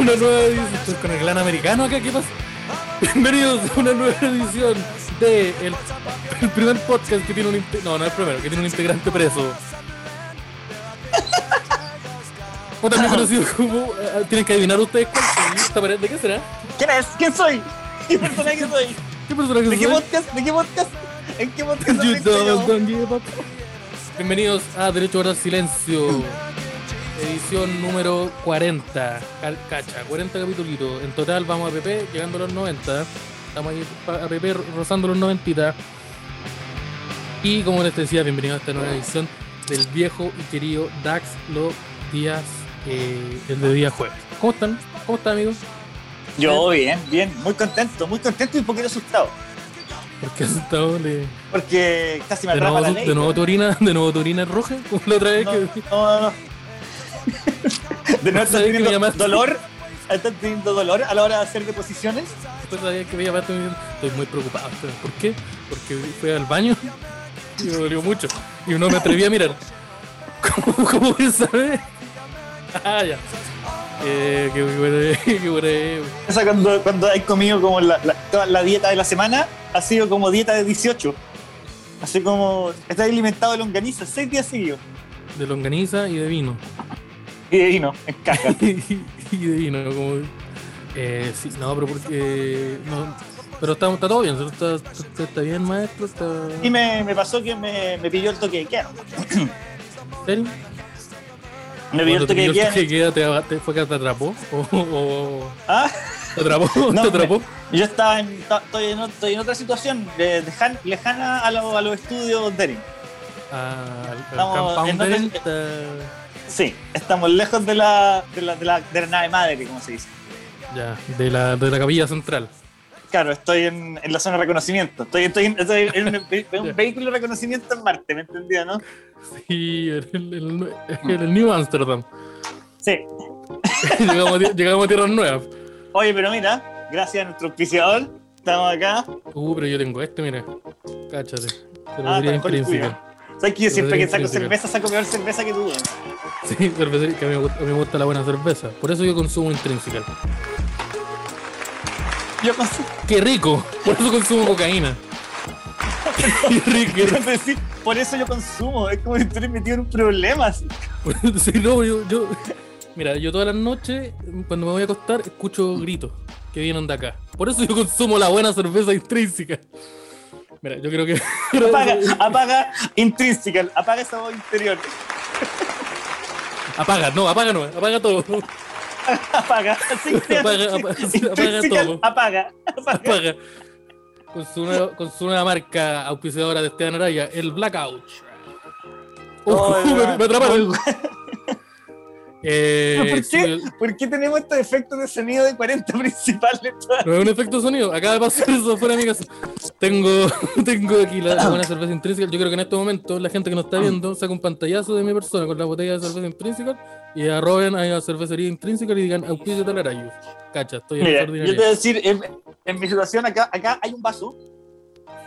Una nueva edición. Con el gran americano acá, ¿qué pasa? Bienvenidos a una nueva edición de el, el primer podcast que tiene un no, no el primero, que tiene un integrante preso. O también conocido como eh, tienen que adivinar ustedes cuál es esta pared. ¿De qué será? ¿Quién es? ¿Quién soy? ¿Qué personaje soy? ¿Qué personaje ¿De qué soy? podcast? ¿De qué podcast? ¿En qué podcast? You estoy yo? don't- don't give up. Bienvenidos a Derecho a Guardar Silencio, edición número 40. Cal- Cacha, 40 capítulos. En total vamos a PP, llegando a los 90. Estamos ahí a PP rozando los 90. Y como les decía, bienvenidos a esta nueva edición del viejo y querido Dax los días, eh, el de día jueves. ¿Cómo están? ¿Cómo están, amigos? Yo bien, bien, muy contento, muy contento y un poquito asustado. Porque has estado de, Porque casi me de, nuevo, la ley. de nuevo tu orina, de nuevo tu orina roja, como la otra vez no, que no, no. De nuevo ¿Sabes estás teniendo llamaste? dolor. Estás teniendo dolor a la hora de hacer deposiciones. Después sabía que me llamaste estoy muy preocupado. ¿Por qué? Porque fui al baño y me dolió mucho. Y no me atreví a mirar. ¿Cómo, cómo que sabes? Ah, ya. Eh, qué buena, qué buena. O sea, cuando, cuando hay comido como la, la- toda la dieta de la semana, ha sido como dieta de 18. Así como estás alimentado de longaniza seis días seguidos. De longaniza y de vino. Y de vino, en caja. y de vino, como. Eh, sí, no, pero porque. No, pero está, está todo bien, está, está, está bien, maestro. Y me, me pasó que me, me pilló el toque de queda. ¿En serio? Me pilló el toque de el queda. queda, te, te- ¿Fue que te atrapó? ¿O, o- Ah, te atrapó? No, ¿Te atrapó? Yo estaba en, estoy, en, estoy en otra situación dejan- lejana a, lo- a los estudios Dering. Ah, Estamos compound en Dering, otra- está- Sí, estamos lejos de la, de la, de la, de la nave madre, como se dice. Ya, de la, de la capilla central. Claro, estoy en, en la zona de reconocimiento. Estoy, estoy, en, estoy en un, ve- en un vehículo de reconocimiento en Marte, ¿me entendió, no? Sí, el, el, el- el New Amsterdam. Sí. llegamos, llegamos a tierras nuevas. Oye, pero mira, gracias a nuestro auspiciador, estamos acá. Uh, pero yo tengo este, mira. Cáchate. Cervecería Ah, está mejor el intrínseca. Sabes que yo siempre que saco cerveza, saco peor cerveza que tú. weón. Sí, cervecería, que a mí, me gusta, a mí me gusta la buena cerveza. Por eso yo consumo intrínseca. Yo. ¡Qué rico! Por eso consumo cocaína. ¡Qué rico! qué rico. Es decir, por eso yo consumo. Es como si estuviera metido en un problema. así. Sí, no, yo, yo. Mira, yo todas las noches, cuando me voy a acostar, escucho gritos que vienen de acá. Por eso yo consumo la buena cerveza intrínseca. Mira, yo creo que. Apaga, apaga intrínseca, apaga esa voz interior. Apaga, no, apaga no, apaga todo. Apaga, Apaga, apaga, sí, apaga intrínseca, todo. apaga, apaga. Apaga. Con su, nueva, con su nueva marca auspiciadora de Esteban Araya, el Blackout. Uh, Oh, me, me atraparon. Eh, ¿Por qué? ¿Por qué tenemos estos efectos de sonido de 40 principales? No es un efecto de sonido, acaba de pasar eso fuera de mi casa. Tengo, tengo aquí la, la buena cerveza intrínseca. Yo creo que en este momento la gente que nos está viendo saca un pantallazo de mi persona con la botella de cerveza intrínseca y arroben a la cervecería intrínseca y digan auspicio talarayos. Cacha, estoy en Mira, yo te voy a decir, en, en mi situación acá, acá hay un vaso.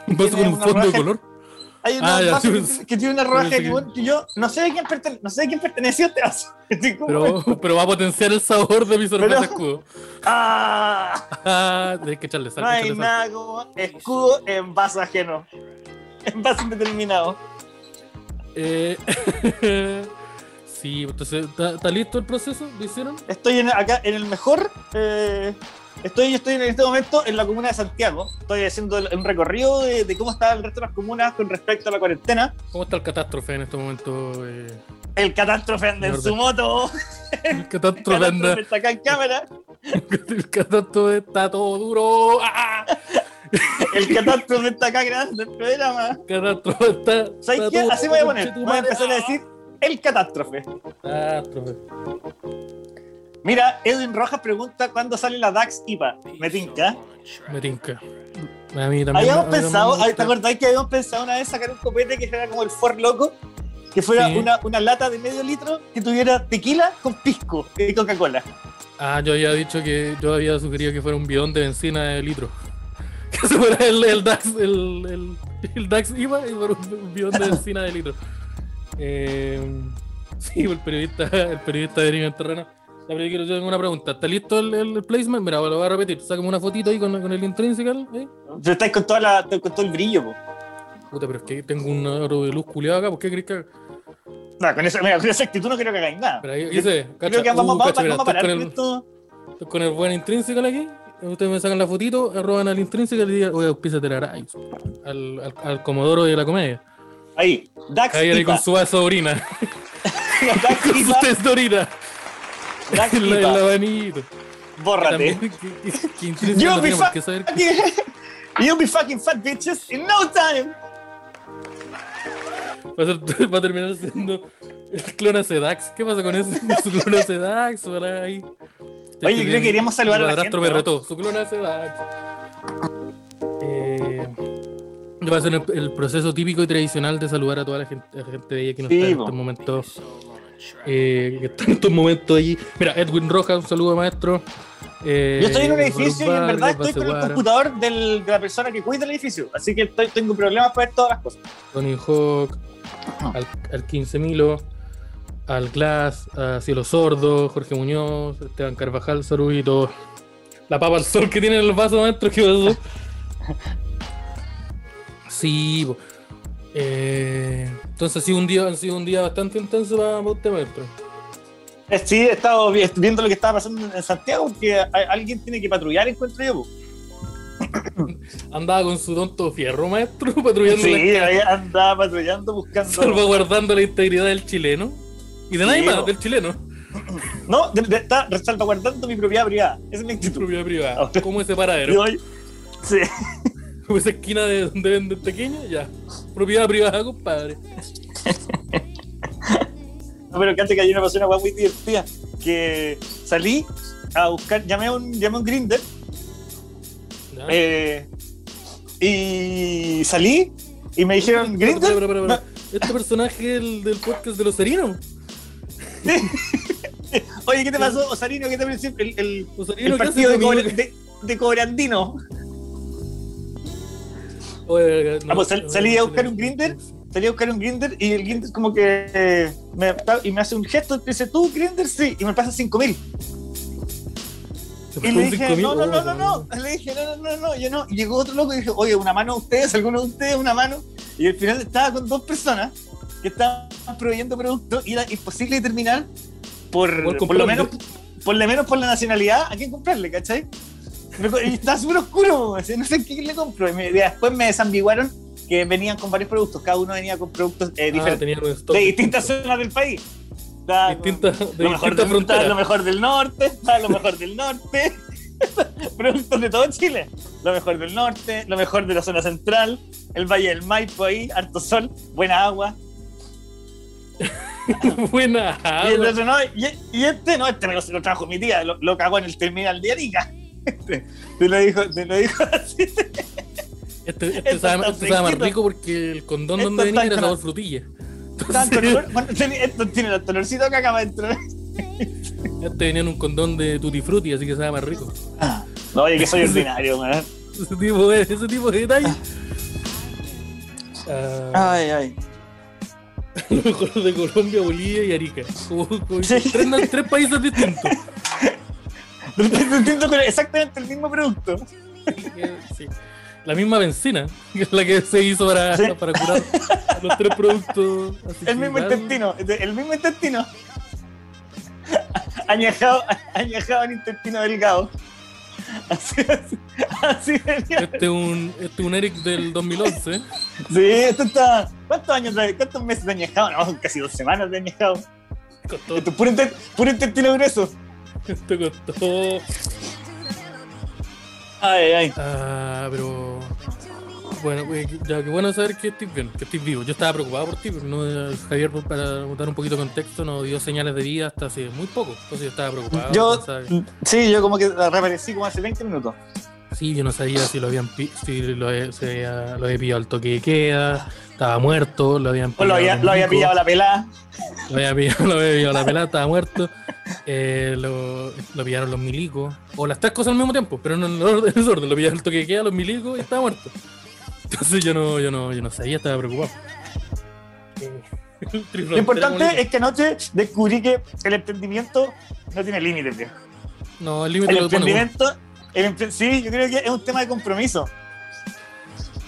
Un vaso con un fondo de color. Hay un Ah, vaso que, tiene- que tiene una rodaja de limón que yo no sé de quién, pertene- no sé de quién perteneció este vaso. Pero, pero va a potenciar el sabor de mi cerveza Pero- escudo. ¡Ah! Ah, que echarle sal. No hay nada como escudo en vaso ajeno. En vaso indeterminado. Eh, sí, entonces, ¿está, está listo el proceso? ¿Lo hicieron? Estoy en- acá en el mejor. eh, estoy, estoy en este momento en la comuna de Santiago. Estoy haciendo el- un recorrido de, de cómo está el resto de las comunas con respecto a la cuarentena. ¿Cómo está el catástrofe en este momento? Eh, El catástrofe anda en su moto. el El catástrofe catástrofe está acá en cámara. El catástrofe está todo duro. ¡Ah! El catástrofe está acá grabando el programa. El catástrofe está. ¿Sabes está qué? todo Así voy a poner. Voy a empezar a decir el catástrofe. Catástrofe. Mira, Edwin Rojas pregunta cuándo sale la DAX IPA. Me tinca. Me tinca. A mí también. Habíamos pensado, me ¿te acordás que habíamos pensado una vez sacar un copete que fuera como el Ford Loco? Que fuera Sí. una, una lata de medio litro que tuviera tequila con pisco y Coca-Cola. Ah, yo había dicho que yo había sugerido que fuera un bidón de benzina de litro. Que se fuera el, el DAX, el, el, el DAX IVA y fuera un, un bidón de benzina de litro. Eh, sí, el periodista, el periodista de Nivel Terreno. Ya, pero yo tengo una pregunta. ¿Está listo el, el placement? Mira, lo voy a repetir. Sácame una fotito ahí con, con el intrinsical. ¿eh? Pero estáis con, toda la, con todo el brillo, po. Puta, pero es que tengo un aro de luz culiado acá. ¿Por qué crees que.? No, con esa, mira, con esa actitud no creo que hagáis nada. Pero ahí dice, cacha, creo que vamos, uh, vamos, cacha, mira, vamos a parar con el, esto. con el buen intrinsical aquí. Ustedes me sacan la fotito, arroban al intrinsical y digan, oye, auspíciate la. Al, al, al Comodoro de la comedia. Ahí, Dax Ahí, ahí con su orina. Dax con su Ipa, test de orina. El abanito. Bórrate. También, que, que, que intrinsical You'll be fucking, you'll be fucking fat bitches in no time. Va a, ser- va a terminar siendo el clona Sedax. ¿Qué pasa con eso? Su clona Sedax, ahí. Oye, creo que queríamos saludar a la gente, me retó. Su clona Sedax. Eh, va a ser el, el proceso típico y tradicional de saludar a toda la gente, a la gente de ella que no Sí, está en po. estos momentos. Eh, que está en estos momentos allí. Mira, Edwin Rojas, un saludo maestro. Eh, Yo estoy en un edificio y en verdad estoy con el computador del- de la persona que cuida el edificio. Así que estoy- tengo problemas para ver todas las cosas. Tony Hawk, al, al 15 Milo, al Glass, a Cielo Sordo, Jorge Muñoz, Esteban Carvajal, Sarubito, la papa al sol que tiene en el vaso maestro, ¿qué pasó? Sí. Eh, entonces ha sido un día, ha sido un día bastante intenso para, para usted, maestro. Eh, Sí, he estado vi- viendo lo que estaba pasando en Santiago porque alguien tiene que patrullar, encuentro yo. Andaba con su tonto fierro, maestro, patrullando, Sí, andaba patrullando, buscando. salvaguardando la integridad del chileno. Y de nadie Sí, más, del chileno. No, de- de- está salvaguardando mi propiedad privada. Esa es mi actitud. Propiedad privada. Como ese paradero. Sí. Como esa esquina de donde venden pequeño, ya. Propiedad privada, compadre. No, pero que antes que ayer me pasó una muy divertida. Que salí a buscar, llamé a un, llamé a un Grinder eh, y salí y me dijeron, Grinder. Este personaje del, del podcast de los serinos. Oye, ¿qué te pasó, Osarino? ¿Qué te pareció el, el, Osarino, el ¿qué partido de, cobre- de, de Cobrandino? Oye, no, Ah, pues sal- salí a buscar un no. Salí a buscar un Grinder y el Grinder como que eh, me, y me hace un gesto y dice, ¿tú Grinder? Sí, y me pasa 5 mil. Y le dije, no, no, no, no, no. Le dije, no, no, no, no, yo no. Y llegó otro loco y dije, oye, una mano a ustedes, alguno de ustedes, una mano. Y al final estaba con dos personas que estaban proveyendo productos y era imposible determinar por, Por por lo menos por lo menos por la nacionalidad a quién comprarle, ¿cachai? Y estaba súper oscuro, no sé a quién le compro. Y me- después me desambiguaron que venían con varios productos, cada uno venía con productos eh, Ah, diferentes, stock de distintas zonas del país. De lo mejor, del, estaba lo fronteras. mejor del norte, lo mejor del norte, productos de todo Chile, lo mejor del norte, lo mejor de la zona central, el Valle del Maipo ahí, harto sol, buena agua. Buena. y, el otro no, y, y este no, este me lo, lo trajo mi tía, lo, lo cagó en el terminal de Arica. Te, te lo dijo, te lo dijo así. Este, este sabe, este sabe más rico porque el condón Esto donde venía era sabor frutilla. Entonces, bueno, esto tiene el olorcito acá acá adentro. este venía en un condón de tutti frutti, así que sabe más rico. No, oye, que soy ordinario, man. Ese tipo de, ese tipo de detalles. Ah, Ay, ay. lo mejor de Colombia, Bolivia y Arica. Como- como Sí. tres, tres países distintos. Exactamente el mismo producto. Sí. La misma benzina, que es la que se hizo para, Sí. para curar los tres productos. así El mismo intestino, el mismo intestino. Añejado, añejado en intestino delgado. Así, así, así. Este es un, este es un Eric del 2011. Sí, esto está. ¿Cuántos años, cuántos meses de añejado? No, casi dos semanas de añejado. Esto es puro, puro intestino grueso. esto costó. Ay, ay. Ah, pero. Bueno, eh, ya que bueno saber que estoy bien, que estoy vivo. Yo estaba preocupado por ti, pero no, Javier, para dar un poquito de contexto, no dio señales de vida hasta hace muy poco. Entonces yo estaba preocupado. Yo, sí, yo como que reaparecí como hace 20 minutos. Sí, yo no sabía si lo habían si lo, se había- lo había pillado al toque de queda, estaba muerto, lo habían O lo había, lo pillado la pelada. Lo había pillado, lo había pillado la pelada, estaba muerto. eh, lo, lo pillaron los milicos. O las tres cosas al mismo tiempo, pero no en el orden, en orden. Lo pillaron el toque de queda, los milicos y estaba muerto. Entonces yo no, yo no, yo no sabía, estaba preocupado. Lo importante es que anoche descubrí que el emprendimiento no tiene límites, viejo. No, el límite El lo pone uno. El sí, yo creo que es un tema de compromiso.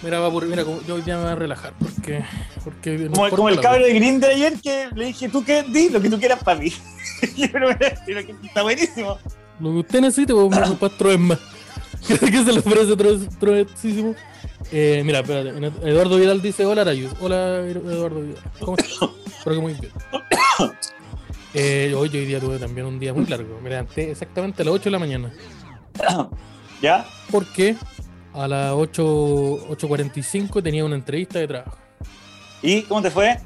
Mira, va por, mira, yo hoy día me voy a relajar porque. porque no Como, el cabro de Grindr ayer que le dije, tú qué, di lo que tú quieras para mí. Creo que- que está buenísimo. Lo que usted necesite, pues me papá Troes más. ¿Qué se le ofrece Troes- Troesísimo? Eh, mira, espérate. Eduardo Vidal dice: Hola, Arayus. Hola, Eduardo Vidal. ¿Cómo estás? Espero que muy bien. Eh, hoy, hoy día tuve también un día muy largo. Me levanté exactamente a las 8 de la mañana. ¿Ya? Porque a las 8 8.45 tenía una entrevista de trabajo. ¿Y cómo te fue?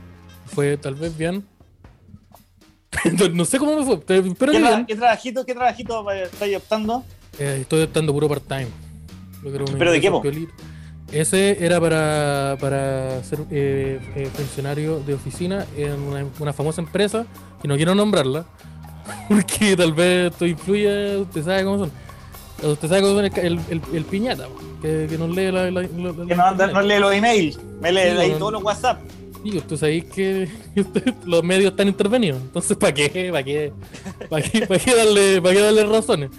Fue tal vez bien. no sé cómo me fue, pero ¿Qué, bien. trabajito, qué trabajito estás optando? Eh, estoy optando puro part-time. ¿Pero de qué. Ese era para, para ser eh, eh, funcionario de oficina en una, una famosa empresa, que no quiero nombrarla, porque tal vez esto influye, usted sabe cómo son. Usted sabe cómo son el, el, piñata, po, que, que nos lee la, la- la- la- Que no, anda, no lee los emails, me lee Sí, todos los WhatsApp. Sí, usted sabéis que los medios están intervenidos. Entonces, ¿para qué? ¿Para qué? ¿Para qué, para qué darle, para qué darle razones?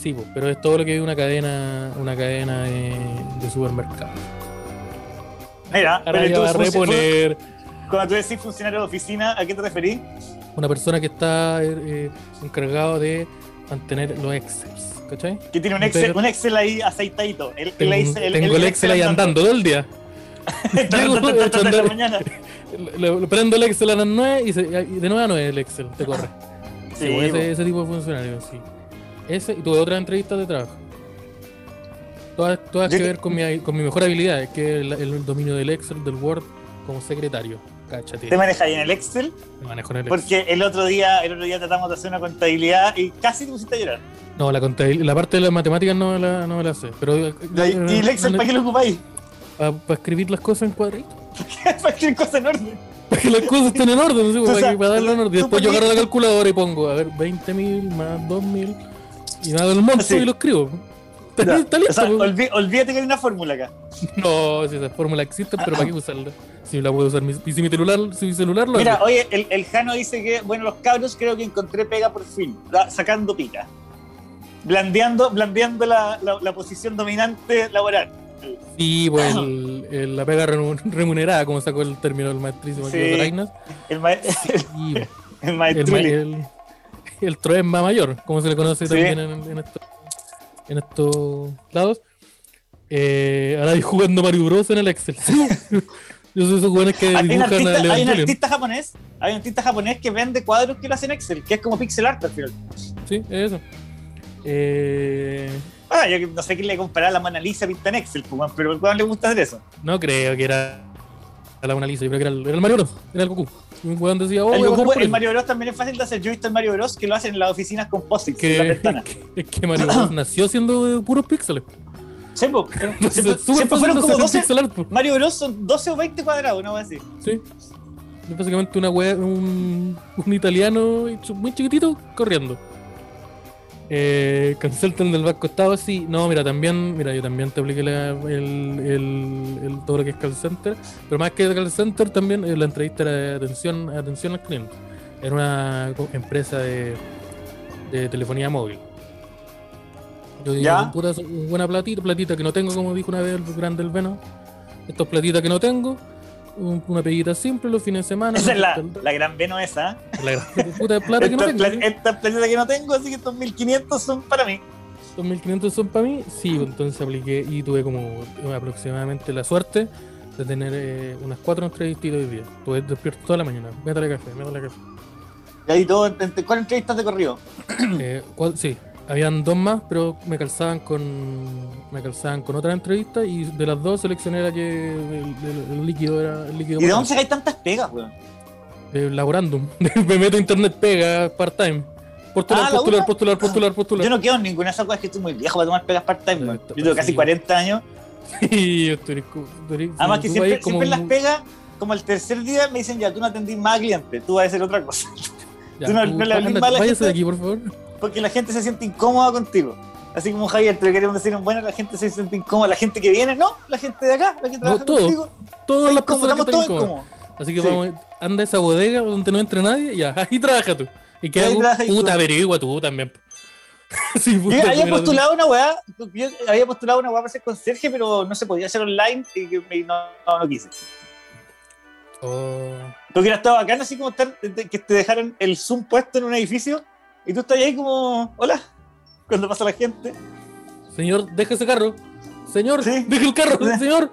Sí, pues, pero es todo lo que es una cadena, una cadena de, de supermercados. Mira, Ahora pero tú, va a reponer cuando tú decís funcionario de oficina, ¿a qué te referís? una persona que está eh, eh, encargado de mantener los Excels. ¿Cachai? Que tiene un Excel, un Excel ahí aceitadito. El, Tengo, el Excel- tengo el Excel ahí andando todo el día. Prendo el Excel a las 9 y, se- y de 9 a 9 el Excel te corre. Sí, Sí, pues, ese, ese tipo de funcionario, sí. Ese, y tuve otras entrevistas de trabajo. Todas, todas que- ver con mi, con mi mejor habilidad, que es el, el dominio del Excel, del Word, como secretario. ¿Te manejas ahí en el Excel? Me manejo en el Excel. Porque el otro día, el otro día tratamos de hacer una contabilidad y casi te pusiste a llorar. No, la, contabil- la parte de las matemáticas no me la, no me la sé. Pero, eh, ¿Y el Excel para qué lo ocupáis? Para escribir las cosas en cuadritos. para que cosas en orden. Para que las cosas estén en orden, para, que- para darle en orden. Después yo agarro la calculadora y pongo, a ver, 20.000 más 2.000 y hago el monto Sí. y lo escribo. Está, listo. O sea, pues. olví- olvídate que hay una fórmula acá. No, si esa fórmula existe, pero ¿para qué usarla? Si la puedo usar, mi, si mi celular, si mi celular lo Mira, hace. oye, el, el Jano dice que, bueno, los cabros creo que encontré pega por fin, sacando pica. Blandeando, blandeando la, la- la posición dominante laboral. Sí, pues el, el- la pega remu- remunerada, como sacó el término del maestrísimo aquí Sí. El, ma- Y el el, ma- maestruli. el, el Troesma mayor, como se le conoce Sí. también en, en estos, en estos lados. Eh, ahora hay jugando Mario Bros en el Excel. Yo soy esos jóvenes que Hay un, dibujan artista, a hay un artista japonés, hay un artista japonés que vende cuadros que lo hacen Excel, que es como pixel art al final. Sí, es eso. Eh, Ah, yo no sé quién le comparar la Mona Lisa pinta en Excel, pues, pero weón le gusta hacer eso. no creo que era a la Mona Lisa, yo creo que era el, era el Mario Bros, era el Goku. Y un weón decía, oh, el, a Goku-. Mario Bros también es fácil de hacer. Yo he visto el Mario Bros que lo hacen en las oficinas con post-its en la que, ventana. que, que Mario Bros nació siendo de puros píxeles. Sí, po, pero Entonces, siempre, es súper siempre fácil fueron de como hacer 12. pixel art, po. Mario Bros son 12 o 20 cuadrados, una vez así. Sí. Es básicamente una wea, un, un italiano muy chiquitito corriendo. Eh, Cancelten del Vasco Estado, sí. No, mira, también, mira, yo también te apliqué la- el, el- el- todo lo que es call center. Pero más que call center, también eh, la entrevista era de atención, atención al cliente. Era una empresa de, de telefonía móvil. Yo digo, ¿Ya? buena platita, platita que no tengo, como dijo una vez el grande el Veno. Estos platitas que no tengo, un- una peguita simple los fines de semana. Esa es la, el- la gran veno esa. la gran puta plata que no tengo. pla- esta platita que no tengo, así que estos 1500 son para mí. 2.500 son para mí, sí, entonces apliqué y tuve como aproximadamente la suerte de tener eh, unas cuatro entrevistitas hoy día. Estuve despierto toda la mañana, métale café, métale café. Y ahí todo, entre- ¿cuál entrevistas de corrido? Eh, sí, habían dos más, pero me calzaban con me calzaban con otra entrevista y de las dos seleccioné la que el, el- el líquido era el líquido ¿Y de dónde sacáis tantas pegas, weón? Eh, laborandum. me meto a internet pega part-time. Postular, Ah, ¿la postular, postular, postular, postular, Yo no quedo en ninguna de esas cosas que estoy muy viejo para tomar pegas part-time, weón. Yo tengo casi sí. 40 años. Y yo estoy estoy- Además que siempre, como siempre las pegas, como el tercer día, me dicen ya, tú no atendís más clientes, tú vas a hacer otra cosa. Ya, tú no- no le mal a la de aquí, por favor. Porque la gente se siente incómoda contigo. Así como Javier, te lo queremos decir en buena, la gente se siente incómoda. La gente que viene, no, la gente de acá, la que trabaja todo. contigo. Todas las personas que están todos incómodas. incómodos. Así que Sí. vamos, anda a esa bodega donde no entre nadie, y ya, ahí trabaja tú. ¿Y y Puta, averigua tú también. sí, Yo puta, había postulado una weá, yo había postulado una weá para ser conserje, pero no se podía hacer online y que no, no, no quise. Oh. Porque hubiera estado bacán así como estar, que te dejaran el Zoom puesto en un edificio y tú estás ahí como, hola, cuando pasa la gente. Señor, deja ese carro. Señor, Sí. deja el carro, señor.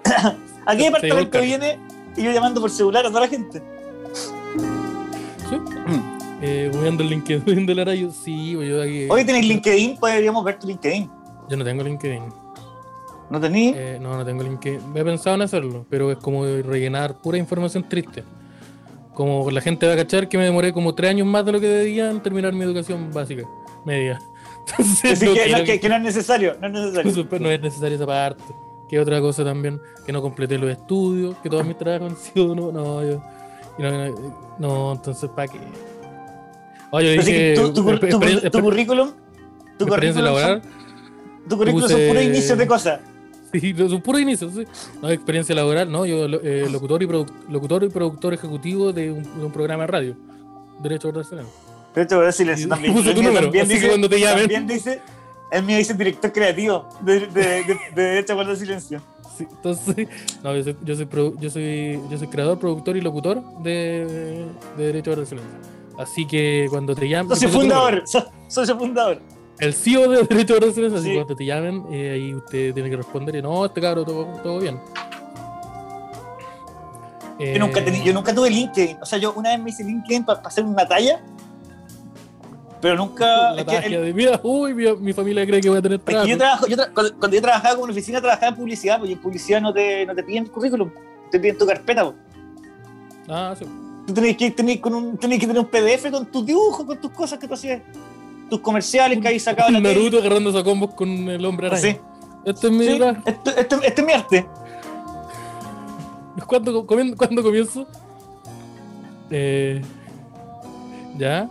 ¿A qué departamento viene? Y yo llamando por celular a toda la gente. Sí. Eh, viendo el LinkedIn viendo el arayo. Sí, pues yo aquí. Hoy tenéis LinkedIn, podríamos ver tu LinkedIn. Yo no tengo LinkedIn. ¿No tenéis? Eh, no, no tengo LinkedIn. Me he pensado en hacerlo, pero es como rellenar pura información triste. Como la gente va a cachar que me demoré como tres años más de lo que debía en terminar mi educación básica, media. Entonces, no que, no, que, que no es necesario, no es necesario. No es necesaria esa parte. Que otra cosa también, que no completé los estudios, que todos mis trabajos han sido no, no, yo, no, entonces ¿para qué? Oye, yo dije, que tu, tu, tu- currículum, tu currículum, laboral, son, tu currículum son puse- puros inicios de cosas. sí, son puros inicios, sí. No, experiencia laboral, no, yo eh, locutor, y locutor y productor ejecutivo de un, de un programa de radio, Derecho a Barcelona. De hecho, voy a silencio también. puse tu número, también así que dice, cuando te llamen. También dice, el mío dice director creativo de, de, de, de Derecho a guardar silencio. Sí, entonces, no, yo soy, yo soy, yo soy, yo soy creador, productor y locutor de, de Derecho a Barcelona. Así que cuando te llamen. Socio fundador, so- socio fundador. El CEO de Derecho a Barcelona, así Sí. cuando te llamen, eh, ahí usted tiene que responder y no, este cabro, todo, todo bien. Yo, nunca Eh, yo nunca tuve LinkedIn. O sea, yo una vez me hice LinkedIn para hacer una talla, pero nunca. La es que magia el- de mira, uy, mi, mi familia cree que voy a tener trabajo. yo trabajo, yo tra- cuando, cuando yo trabajaba como en oficina, trabajaba en publicidad, porque en publicidad no te, no te piden currículum, te piden tu carpeta. po. Ah, sí. Tú tenés que, tenés con un, tenés que tener un PDF con tus dibujos, con tus cosas que tú hacías, tus comerciales que habéis sacado en. Naruto agarrándose a combos con el hombre araña. Sí, Este es mi sí, esto, esto- este es mi arte. ¿Cuándo, comien- ¿Cuándo comienzo? Eh, ya.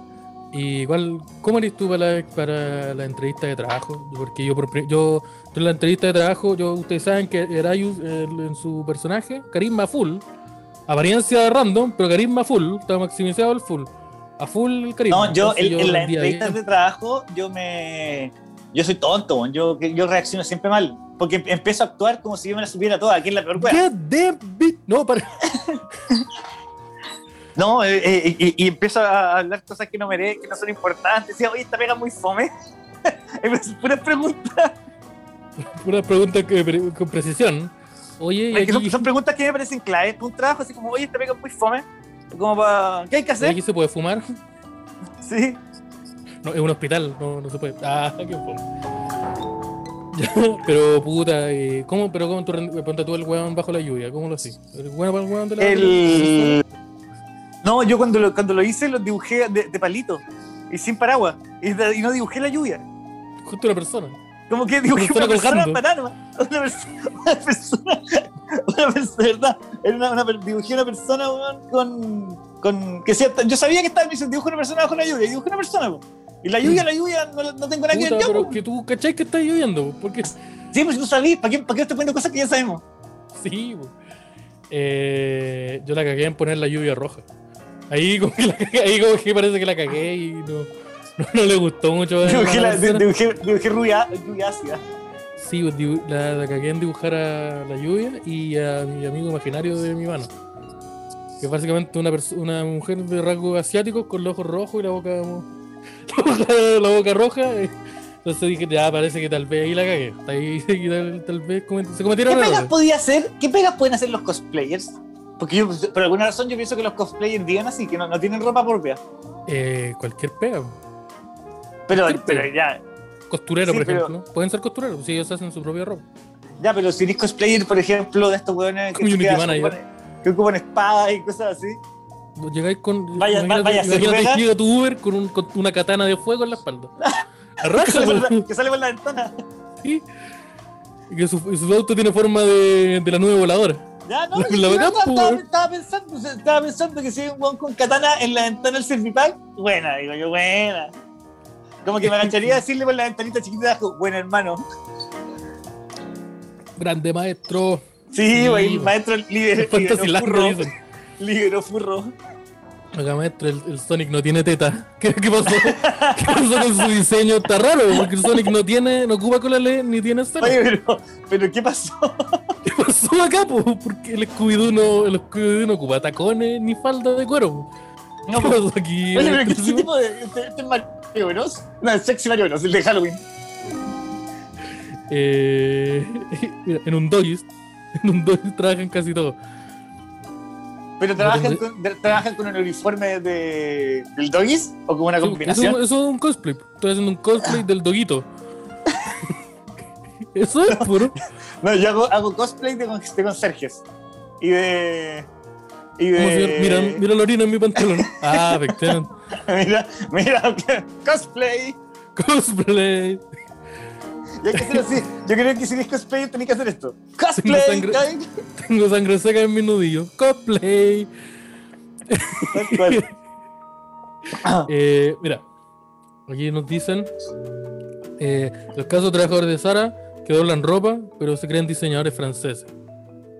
¿Y cuál, cómo eres tú para la, para la entrevista de trabajo? Porque yo, por yo, en la entrevista de trabajo, yo, ustedes saben que Erayus en su personaje, carisma full, apariencia random, pero carisma full, está maximizado el full. A full el. No, yo en, en las entrevistas de trabajo, yo me. Yo soy tonto, yo, yo reacciono siempre mal. Porque em- empiezo a actuar como si yo me la supiera toda, que es la peor wea. No, para. No, eh, eh, y, y empiezo a hablar cosas que no merezco, que no son importantes. Decía, oye, esta pega muy fome. Puras preguntas. Una pregunta que, pre- con precisión. Oye, y son, aquí, son preguntas que me parecen claves para un trabajo, así como, oye, esta pega muy fome. Como para. ¿Qué hay que ¿y hacer? aquí se puede fumar? Sí. No, es un hospital, no, no se puede. Ah, qué pero puta, eh, ¿cómo? Pero cómo tú ponte tú el weón bajo la lluvia, ¿cómo lo haces? ¿El weón para el weón de la El. No, yo cuando lo, cuando lo hice lo dibujé de, de palito y sin paraguas. Y, de- y no dibujé la lluvia. Justo una persona. Como que dibujé Persona una persona banana. Una persona. Una persona. Una persona, ¿verdad? Una, una dibujé una persona, con. con que sea- yo sabía que estaba diciendo dibujé una persona bajo la lluvia. Y dibujé una persona, po. Y la lluvia, la lluvia, no, no tengo nada que Puta, ver yo. pero po. que tú cachai que está lloviendo, porque Sí, pues tú sabías, ¿para qué, ¿para qué estoy poniendo cosas que ya sabemos? sí, po. Eh, yo la cagué en poner la lluvia roja. Ahí como que, la ahí como que parece que la cagué y no, no, no le gustó mucho. a Dibujé, la, persona. dibujé, dibujé lluvia, lluvia ácida. Sí, pues, la, la cagué en dibujar a la lluvia y a mi amigo imaginario de mi mano. Que es básicamente una, una mujer de rasgos asiáticos con los ojos rojos y la boca, la boca, la boca roja. eh. Entonces dije, ya parece que tal vez ahí la cagué. Ahí tal, tal vez comet- se ¿Qué cometieron pegas errores. podía hacer? ¿Qué pegas pueden hacer los cosplayers? Porque yo, por alguna razón, yo pienso que los cosplayers viven así, que no, no tienen ropa propia. Eh, cualquier pega. Pero, ¿Qué pero ya, Costurero, Sí, por pero- ejemplo. Pueden ser costureros si ellos hacen su propia ropa. ya, pero si eres cosplayer, por ejemplo, de estos hueones que, se quedan- ocupan- que ocupan espadas y cosas así. Llegáis con. Vaya- imagínate, vaya imagínate llega tu Uber con, un- con una katana de fuego en la espalda. Que Arraja, sale, por pues. la, que sale por la ventana. Sí. Y que su, y su auto tiene forma de, de la nube voladora. Ya, no, La yo bacán, estaba, pensando, estaba pensando que si hay un hueón con katana en la ventana del Servipack, buena, digo yo, buena. Como que me agacharía a decirle por la ventanita chiquita abajo, buen hermano. Grande maestro. Sí, güey, maestro líder. Dicen. Libro furro. Acá maestro, el, el Sonic no tiene teta. ¿Qué, qué pasó? ¿Qué pasó con su diseño? Está raro, porque el Sonic no tiene, no ocupa cola LED ni tiene cera. Oye, pero, pero ¿qué pasó? ¿Qué pasó acá, po? Porque el Scooby-Doo no, el Scooby-Doo no ocupa tacones ni falda de cuero. po. No, ¿Qué pues, pasó aquí? Oye, pero ¿qué ese tipo de. Este, este es Mario Bros? No, el sexy Mario Bros, el de Halloween. Eh, mira, en un Doggies, en un Doggies trabajan casi todos. ¿Pero trabajan con, trabajan con un uniforme de, del Doggies o con una Sí, combinación? eso es un cosplay. Estoy haciendo un cosplay del doguito. Eso es puro. No, yo hago, hago cosplay de, con- de conserjes. Y de. Y de. mira, mira la orina en mi pantalón. Ah, efectivamente. mira, mira, cosplay. Cosplay. Que así. Yo creo que si eres cosplay tenés que hacer esto. Cosplay. Tengo sangre seca en mi nudillo. Cosplay. Cual. Eh, mira, aquí nos dicen: eh, el caso de trabajadores de Sara que doblan ropa, pero se creen diseñadores franceses.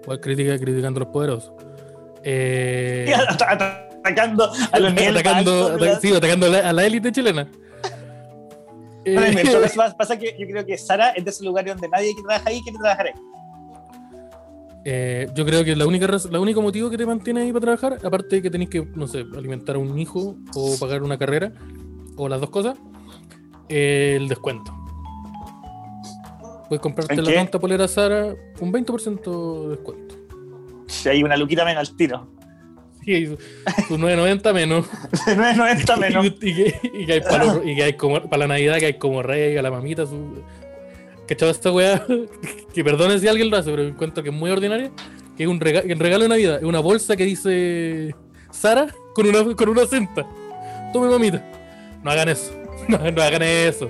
Igual crítica criticando a los poderosos. Eh, Atacando a los atacando, altos la- sí, atacando a la, a la élite chilena. Bueno, Eh, pasa- que yo creo que Sara es de esos lugares donde nadie que trabaja ahí quiere trabajar ahí. eh, yo creo que la única la único motivo que te mantiene ahí para trabajar, aparte de que tenés que, no sé, alimentar a un hijo o pagar una carrera, o las dos cosas, eh, el descuento. Puedes comprarte ¿En la qué? tonta polera Sara un 20% de descuento. Si hay una luquita menos al tiro. Sí, su, su 9.90 menos. De 9.90 menos. y, que, y que hay para, y que hay como para la Navidad que hay como rey a la mamita su ¿Cachado esta weá? que perdone si alguien lo hace, pero encuentro que es muy ordinaria. Que es un regalo, el regalo de Navidad, es una bolsa que dice Sara con una, con una cinta. Tome mamita. No hagan eso. No, no hagan eso.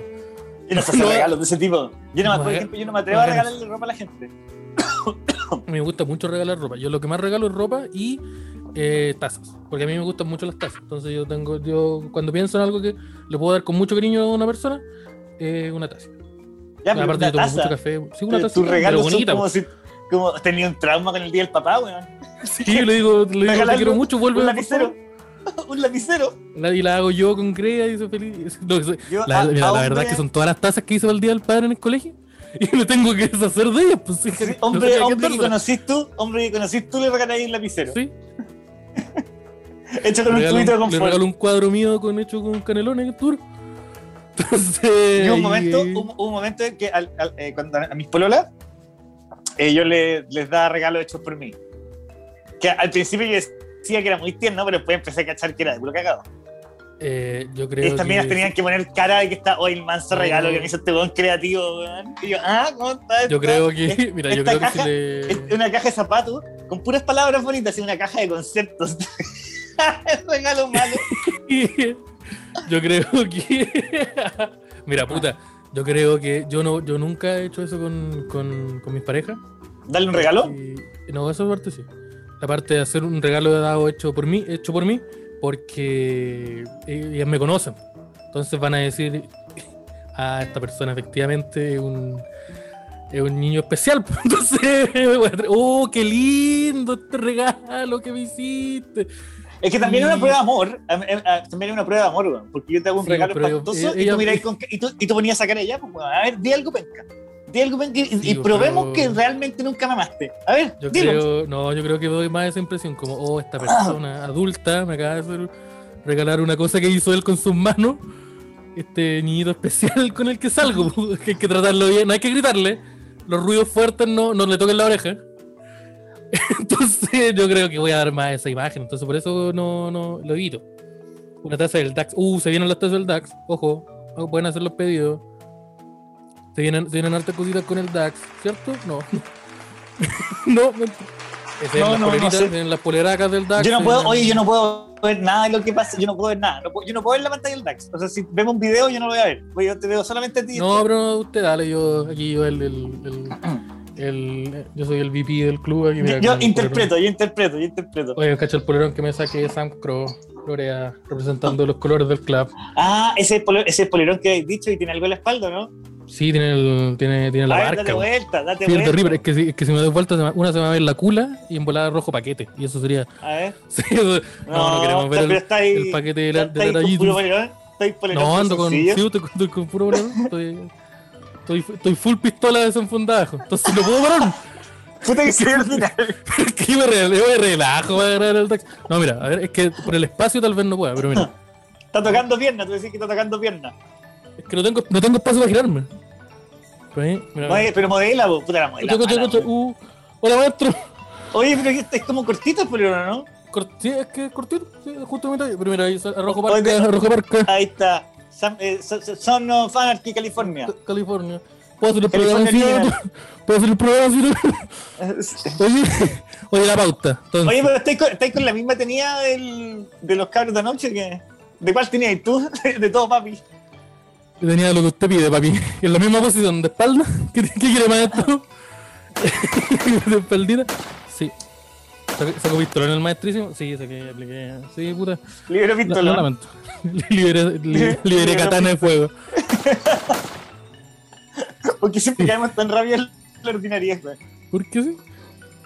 Yo no sé hacer No. regalos de ese tipo. Yo no, me- No por ejemplo, yo no me atrevo a regalarle ropa a la gente. Me gusta mucho regalar ropa. Yo lo que más regalo es ropa y eh, tazas. Porque a mí me gustan mucho las tazas. Entonces yo tengo, yo cuando pienso en algo que le puedo dar con mucho cariño a una persona, eh, una taza. Ya, pero Aparte una yo tomo taza. mucho café. Sí, una Pero taza. tus regalos bonita. son como si como tenía un trauma con el día del papá, weón. Sí, le digo, le digo te quiero mucho, vuelve un lapicero. un lapicero. La, y la hago yo con Crea y soy feliz. No, soy- Yo la, a- mira, a la verdad es que son todas las tazas que para el día del padre en el colegio. Y me tengo que deshacer de ellas. Pues, sí, Sí, no hombre, hombre que hacer. conocís tú, hombre que conocís tú le regaláis un lapicero. Sí, Hecho con le un tubito un, le regalo un cuadro mío con hecho con canelones duro. Entonces. Y un momento, un, un momento en que al- al- eh, cuando a mis pololas, eh, yo le- les daba regalos hechos por mí. Que al principio yo decía que era muy tierno, pero después empecé a cachar que era de puro cagado. eh, yo creo Estas que. minas tenían que poner cara de que está hoy el manso regalo que me hizo este weón creativo, weón. Y yo, ah, ¿cómo está Yo creo que. Mira, yo creo que si caja le. Es una caja de zapatos con puras palabras bonitas y una caja de conceptos. regalo malo. yo creo que. Mira, puta. Yo creo que yo no, yo nunca he hecho eso con, con, con mis parejas. Darle un regalo. Y- no, esa parte sí. La parte de hacer un regalo de dado hecho por mí, hecho por mí, porque ellas me conocen. Entonces van a decir, ah, esta persona efectivamente es un, es un niño especial. Entonces, a traer, oh, qué lindo este regalo que me hiciste. Es que también es una prueba de amor. También es una prueba de amor, weón. Porque yo te hago un Sí, regalo espantoso ella- y, tú miráis con, y, tú, y tú ponías a cara ya, pues, weón, a ver, di algo penca. Di algo penca y, y Sí, probemos que realmente nunca me amaste. A ver, Yo dilo. creo, no, yo creo que doy más esa impresión, como, oh, esta persona adulta me acaba de hacer regalar una cosa que hizo él con sus manos. Este niñito especial con el que salgo, que hay que tratarlo bien, no hay que gritarle. Los ruidos fuertes no, no le toquen la oreja. Entonces yo creo que voy a dar más esa imagen, entonces por eso no, no lo evito. Una taza del DAX, uh, se vienen las tazas del DAX, ojo, pueden hacer los pedidos. Se vienen, se vienen hartas cositas con el DAX, ¿cierto? No. no, no. No, no, no sé. vienen las poleracas del DAX. Yo no puedo, oye, yo no puedo ver nada de lo que pasa, yo no puedo ver nada. No puedo- yo no puedo ver la pantalla del DAX. O sea, si vemos un video, yo no lo voy a ver. Yo te veo solamente a ti. No, pero usted dale, yo aquí yo el, el, el, el- yo soy el VP del club aquí. mira, yo, el interpreto, yo interpreto, yo interpreto. Oye, cacho el polerón que me saqué Sam Crow, Florea, representando los colores del club. Ah, ese, polo- ese polerón que habéis dicho y tiene algo en la espalda, ¿no? Sí, tiene, el, tiene, tiene la A ver, date barca. po. vuelta, date Sí, vuelta. River. Es que, si, es que si me doy vuelta, una se me va a ver la cula y en volada rojo paquete. Y eso sería. A ver. Sí, eso- no, no, queremos ver el, ahí- el paquete de la, de la No, ando con. Sí, estoy, con- estoy con puro. Estoy, estoy, estoy full pistola desenfundada. Entonces no puedo parar. Puta que se que me relajo para agarrar el taxi. No, mira, a ver, es que por el espacio tal vez no pueda, pero mira. Está tocando pierna, tú decís que está tocando pierna. Que no tengo, no tengo espacio para girarme. Mira. Oye, pero modela, puta la modela. Uh, hola maestro. Oye, pero es como cortito el polerón, ¿no? Cort- sí, es que es cortito, sí, justo a mi talla. Pero mira, ahí Oye, Parca, Arrojo Parca, Ahí está. Sam- eh, so- so- Son of Anarchy, California. California. ¿Puedo hacer el programa así? ¿Puedo hacer el programa así? Oye, oye, la pauta. Entonces, Oye, pero estáis con, estáis con la misma tenía del, de los cabros de anoche que. ¿De cuál tenías tú? De todo, papi. Tenía lo que usted pide, papi. En la misma posición, de espalda. ¿Qué, qué quiere, maestro? ¿De espaldita? Sí. ¿Saco- ¿Sacó pistola en el maestrísimo? Sí, saqué, apliqué. Sí, puta. Libero Lo, pistola. lo lamento. Liberé, li- liberé katana de fuego. Porque siempre caemos tan rabia en la ordinariedad, güey. ¿Por qué sí?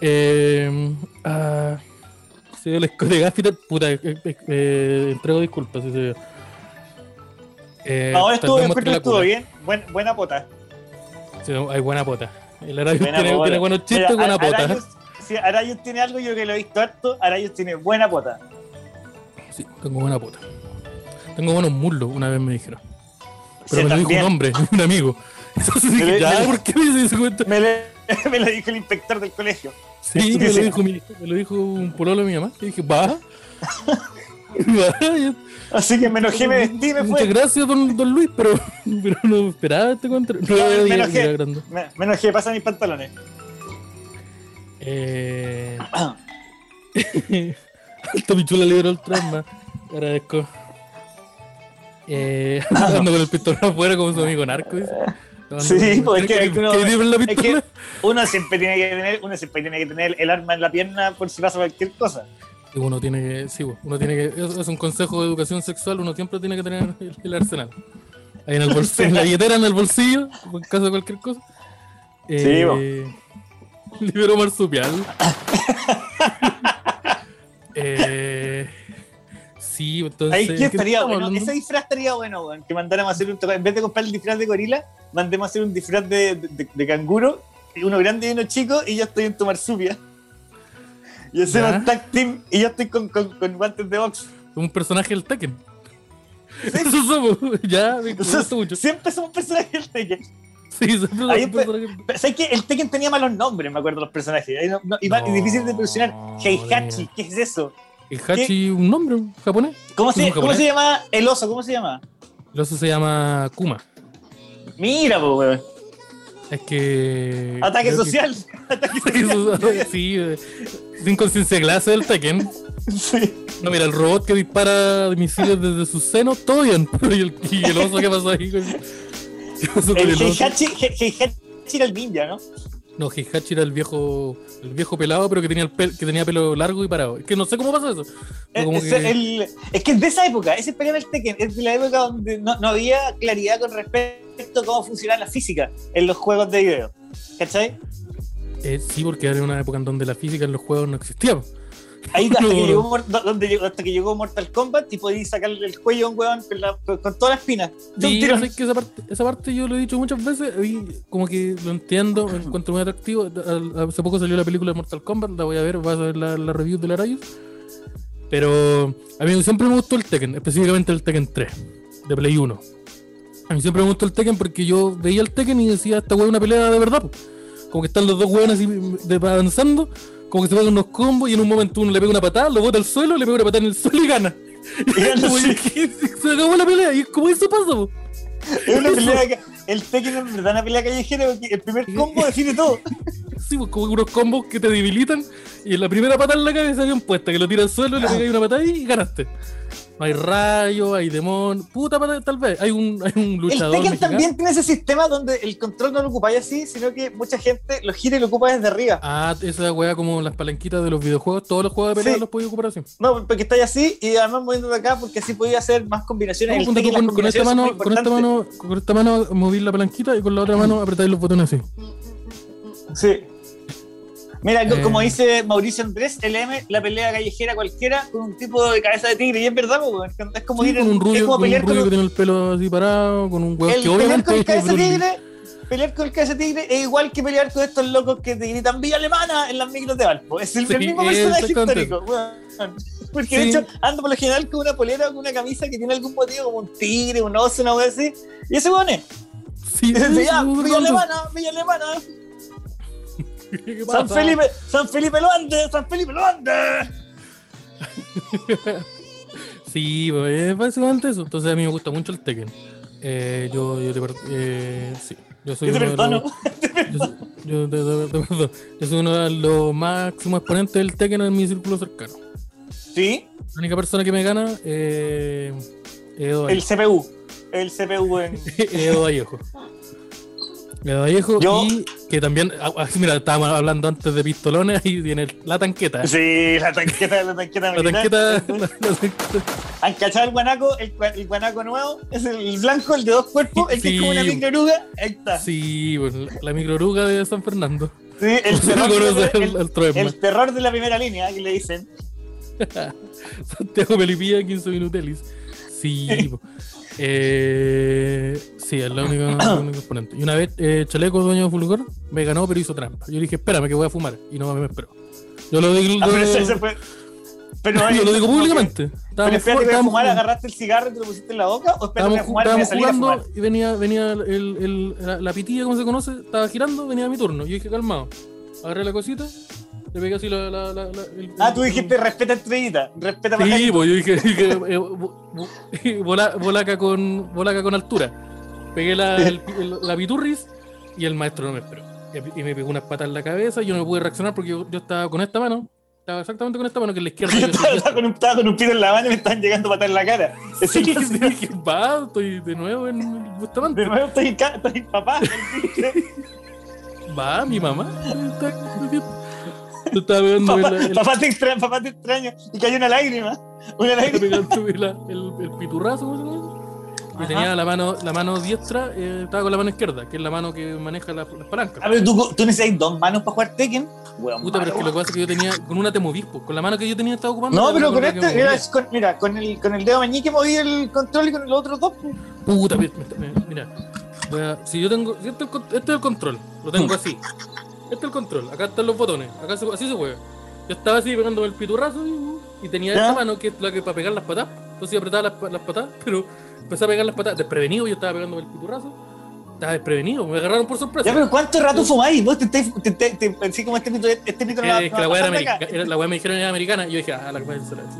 Eh, ah, se dio el escote gaffiter. Puta, eh, eh, eh, entrego disculpas si se dio. Eh, Ahora estuvo, estuvo bien. Buen, buena pota. Sí, hay buena pota. El Arayus Buena tiene, buenos chistes, Mira, buena pota. Arayus, si Arayus tiene algo, yo que lo he visto harto, Arayus tiene buena pota. Sí, tengo buena pota. Tengo buenos muslos, una vez me dijeron. Pero Sí, me lo dijo un hombre, un amigo. Entonces dije, ya, ¿por qué me dice ese cuento? Me, le- me lo dijo el inspector del colegio. Sí, me lo dijo, mi, me lo dijo un pololo de mi mamá. Y dije, va. Va. Así que me enojé, me vestí me Muchas fui. gracias, don, don Luis, pero, pero no esperaba este contra. No, No, me enojé. Me, me enojé, pasa mis pantalones. Eh, Alto pichula liberó el trauma. Agradezco. Eh, ando con el pistola afuera como su amigo narco. Dice. Sí, pues, es que- ¿Qué- es que uno- Es que uno siempre tiene que tener, uno siempre tiene que tener el arma en la pierna por si pasa cualquier cosa. Y uno tiene que, sí, pues, uno tiene que, es, es un consejo de educación sexual, uno siempre tiene que tener el, el arsenal. Ahí en el bolsillo, en la billetera, en el bolsillo, en caso de cualquier cosa. Eh, Libero marsupial. eh, sí, entonces. Ahí ¿qué estaría bueno. hablando? Ese disfraz estaría bueno, weón. Que mandáramos a hacer un En vez de comprar el disfraz de gorila, mandemos a hacer un disfraz de, de, de canguro, y uno grande y uno chico, y yo estoy en tu marsupia. Y hacemos Ya. tag team, y yo estoy con, con, con guantes de box. Un personaje del Tekken. Eso somos. Ya, me gusta mucho. Siempre somos personajes del Tekken. Sí, siempre somos Ahí un empe- personaje. Pero, ¿Sabes qué? El Tekken tenía malos nombres, me acuerdo, los personajes. Ahí no- no- y, No, difícil de pronunciar. Heihachi. ¿qué es eso? El Hachi, un nombre un japonés. ¿Cómo ¿Es se, un ¿Cómo se llama el oso? ¿Cómo se llama? El oso se llama Kuma. Mira, po, weón. Es que. Ataque creo que- social. Ataque social. sí, eh, sin conciencia de clase del Tekken. Sí. No, mira, el robot que dispara misiles desde sus senos, todo bien. Pero ¿y el, y el oso qué pasó ahí? ¿Qué pasó con El el oso? Heihachi, He- Heihachi era el ninja, ¿no? No, Heihachi era el viejo, el viejo pelado, pero que tenía el pel- que tenía pelo largo y parado. Es que no sé cómo pasa eso. Como Es, que- el- es que es de esa época, ese problema del Tekken, es de la época donde no, no había claridad con respecto a cómo funcionaba la física en los juegos de video. ¿Cachai? eh, sí, porque era una época en donde la física en los juegos no existía. Ahí hasta, No. que llegó, donde llegó- hasta que llegó Mortal Kombat y podías sacarle el cuello a un weón con, la- con- todas las espinas. Sí, no sé, que esa parte, esa parte yo lo he dicho muchas veces y como que lo entiendo, me encuentro muy atractivo. Hace poco salió la película de Mortal Kombat, la voy a ver, vas a ver la, la review de la Rayos. Pero a mí siempre me gustó el Tekken, específicamente el Tekken 3, de Play 1. A mí siempre me gustó el Tekken porque yo veía el Tekken y decía, esta weá es una pelea de verdad. po". Como que están los dos weones así de- avanzando, como que se pegan unos combos y en un momento uno le pega una patada, lo bota al suelo, le pega una patada en el suelo y gana. Y se acabó la pelea y como eso pasa. po. Es una pelea que- el Tekken es verdad una pelea callejera porque el primer combo define todo. Sí, pues como unos combos que te debilitan y en la primera patada en la cabeza bien puesta, que lo tira al suelo, le pegáis una patada y ganaste. No hay rayo, hay demon. Puta tal vez. Hay un, hay un El luchador. Tekken mexicano. también tiene ese sistema donde el control no lo ocupáis así, sino que mucha gente lo gira y lo ocupa desde arriba. Ah, esa weá como las palanquitas de los videojuegos. Todos los juegos de pelea Sí. los podéis ocupar así. No, porque estáis así y además moviéndote acá porque así podía hacer más combinaciones. No, El ponte tú Tekken, las con, con esta mano, con esta mano, con esta mano movís la palanquita y con la otra mano apretáis los botones así. Sí. Mira, co- Eh. como dice Mauricio Andrés, LM, la pelea callejera cualquiera con un tipo de cabeza de tigre. Y es verdad, weón. es como Sí, ir con un es rubio, como un pelear rubio con que un- tiene el pelo así parado, con un huevo el que obviamente con el es cabeza tigre. Pelear con el cabeza de tigre es igual que pelear con estos locos que te gritan Villa Alemana en las micros de Valpo. Es el, Sí, el mismo es personaje histórico, weón. Porque de Sí. hecho ando por lo general con una polera o con una camisa que tiene algún motivo como un tigre, un oso, una wea así. Y ese pone. Sí, Y dice, ya, sí, sí, Villa sí. Alemana, Villa Alemana. ¿Qué San? Felipe, San Felipe lo ande, San Felipe lo ande. Sí, pues, es básicamente eso. Entonces a mí me gusta mucho el Tekken. Eh, yo, yo te eh, sí. Yo soy Yo uno de perdono. los- yo, soy- yo. Yo uno de los máximos exponentes del Tekken en mi círculo cercano. Sí, La única persona que me gana eh, es Edo el. CPU. El CPU en. Edo Vallejo. Vallejo Yo- y que también, ah, ah, mira, estábamos hablando antes de pistolones y tiene la tanqueta. Sí, la tanqueta, la tanqueta La tanqueta, la, la tanqueta. ¿Han cachado el guanaco? El, gua- el guanaco nuevo. Es el blanco, el de dos cuerpos, el que Sí. es como una microruga. Ahí está. Sí, Sí, pues, la microruga de San Fernando. el, Se terror el, el- el el terror de la primera línea, que le dicen. Santiago Melipilla, 15 minutelis. Sí. Eh, sí, es la única, la única exponente. Y una vez, eh, Chaleco, dueño de Fulgor, me ganó, pero hizo trampa. Yo dije, espérame, que voy a fumar. Y no me esperó. Yo lo digo, Ah, pero ese- ese fue- pero, yo lo digo públicamente. Pero Estábamos, espérate, que a fumar, agarraste el cigarro y te lo pusiste en la boca, o espérate estábamos a fumar y a salir a fumar. y venía, venía el, el- la, la pitilla, como se conoce, estaba girando, venía mi turno. Yo dije, calmado. Agarré la cosita, le pegué así la. la, la- la- el- Ah, tú dijiste respeta estrellita, respeta Sí, pues yo dije, dije eh, bola- bolaca, con, bolaca con altura. Pegué la, el- la piturris y el maestro no me esperó. Y, y me pegó unas patas en la cabeza. Yo no pude reaccionar porque yo, yo estaba con esta mano. Estaba exactamente con esta mano, que es la izquierda. Yo estaba, estaba con un, estaba con un pito en la mano y me estaban llegando patas en la cara. Sí, Entonces, dije, va, estoy de nuevo en Bustamante. de nuevo estoy, estoy papá. Va, mi mamá. Está, estaba pegando papá, el, el- papá te extraño, papá te extraño. Y cayó una lágrima. Una lágrima. el, el, el piturrazo. ¿cómo se llama? Y tenía la mano, la mano diestra, eh, estaba con la mano izquierda, que es la mano que maneja la- las palancas. A ver, ¿tú, tú necesitas dos manos para jugar Tekken. Weón, Puta, pero es que lo que pasa es que yo tenía, con una te movís, po. con la mano que yo tenía estaba ocupando. No, pero con este, era, movía. con, mira, con el, con el dedo meñique moví el control y con los otros dos. pues. Puta, mira, mira, mira. Voy a- si yo tengo, si este, es el, con- este es el control, lo tengo así. Este es el control, acá están los botones, acá se- así se juega. Yo estaba así pegando el piturrazo y, y tenía ¿Ya? esta mano que es la que para pegar las patas. Entonces yo apretaba las, las patas, pero empecé a pegar las patas desprevenido. Yo estaba pegando el piturrazo, estaba desprevenido, me agarraron por sorpresa. Ya, pero ¿cuánto rato fumáis? Vos te estáis, te, te, te- como este mito, este mito no Eh, es que la weá era era- la weá me dijeron era americana y yo dije, ah, la weá se la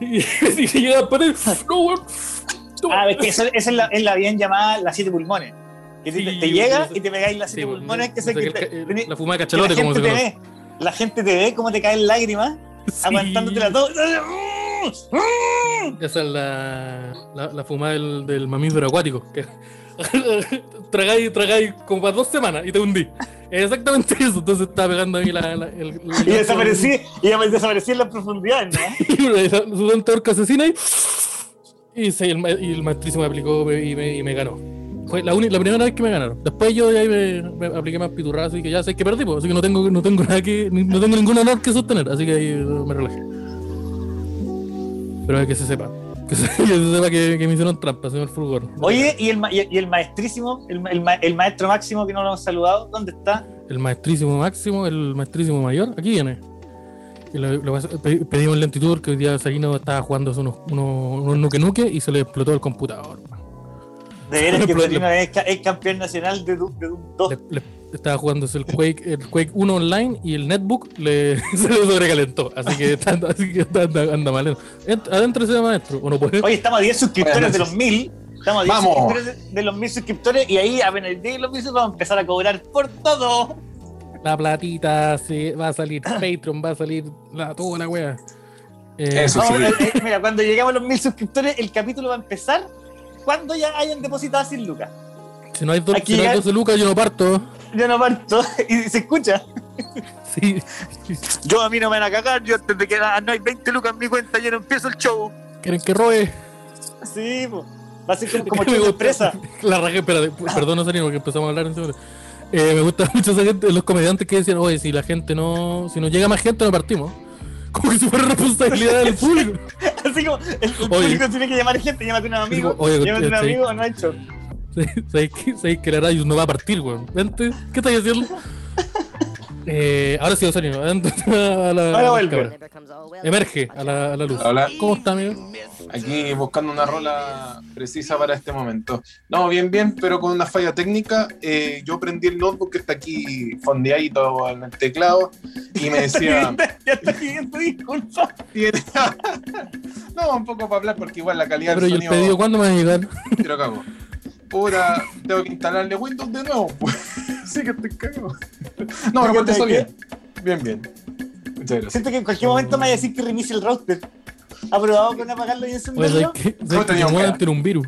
Y y llegaba para él, no weón. Ah, es que esa es la, es la bien llamada las siete pulmones. Que te, Sí, te llega sí, y te pegáis las Sí, siete pues, pulmones que se que te- la fumada de la cachalote, como se te ve. La gente te ve cómo te caen lágrimas, Sí. aguantándote la todo. Esa es la, la, la fumada del, del mamífero acuático. Que tragáis, tragáis como para dos semanas y te hundí. Exactamente eso. Entonces estaba pegando ahí la, la- el, Y desaparecí, y desaparecí en las profundidades, ¿no? Y su dente orca asesina y. Y, sí, el, y el maestrísimo me aplicó y me, y me ganó. Fue la, primera vez que me ganaron. Después yo de ahí me, me apliqué más piturrazo y que ya sé que perdí, pues, así que no tengo, no tengo nada que. No tengo ningún honor que sostener, así que ahí eh, me relajé. Pero hay que se sepa. Que se, que se sepa que, que me hicieron trampa, señor Fulgor. Oye, y el, y el- maestrísimo, el, el ma- el maestro máximo que no lo hemos saludado, ¿dónde está? El maestrísimo máximo, el maestrísimo mayor, aquí viene. Lo- lo pedimos lentitud porque hoy día Sarino estaba jugando unos, unos, unos nuque nuque y se le explotó el computador. De veras que Pero- Torino es, es campeón nacional de Doom, de Doom 2. Le- le- estaba jugándose el Quake, el Quake 1 online y el netbook le, se le sobrecalentó. Así que, está, así que está- anda, anda mal. Ent- Adentro ese maestro, o no puede. Oye, estamos a 10 suscriptores de los 1000. Estamos a 10 Vamos. suscriptores de, los mil suscriptores y ahí apenas llegue los mil suscriptores vamos a empezar a cobrar por todo. La platita, sí, va a salir Patreon, va a salir la, toda la wea. Eh, Eso Vamos, sí. eh, eh, mira, cuando lleguemos a los mil suscriptores, el capítulo va a empezar cuando ya hayan depositado 100 lucas. Si no hay, do- Aquí si no hay ya- 12 lucas, yo no parto. Yo no parto y se escucha. Sí. Yo a mí no me van a cagar, yo antes de que no hay 20 lucas en mi cuenta, yo no empiezo el show. ¿Quieren que robe? Sí, po. va a ser como, como show empresa. La rajé, espérate, perdón, Sarino, porque empezamos a hablar en segundo. Eh, me gusta mucho esa gente, los comediantes que decían, oye, si la gente no, si no llega más gente, no partimos. Como que si fuera responsabilidad del público. Así como el, público tiene que llamar gente, llámate a un amigo, Oye, llámate a un amigo, show. ¿Sabéis que, que la radio no va a partir, weón? Vente, ¿qué estáis haciendo? Eh, ahora sí, vente a la, Ahora a la vuelve. Emerge a la, a la luz. Hola. ¿Cómo está, amigo? Aquí buscando una rola precisa para este momento. No, bien, bien, pero con una falla técnica. Eh, yo prendí el notebook que está aquí fondeadito en el teclado y me decía. ya está pidiendo disculpas. No, un poco para hablar porque igual la calidad Pero ¿y del el sonido. pedido cuándo me va a llegar? Te lo cago. Puta, tengo que instalarle Windows de nuevo. pues. Sí que estoy cagado. No, pero eso bien. Bien, bien. Muchas gracias. Siento que en cualquier momento me va a decir que reinicie el router. ¿Ha probado con apagarlo y encenderlo? ¿sabes qué? No ¿Sabes que tenía ante un virus?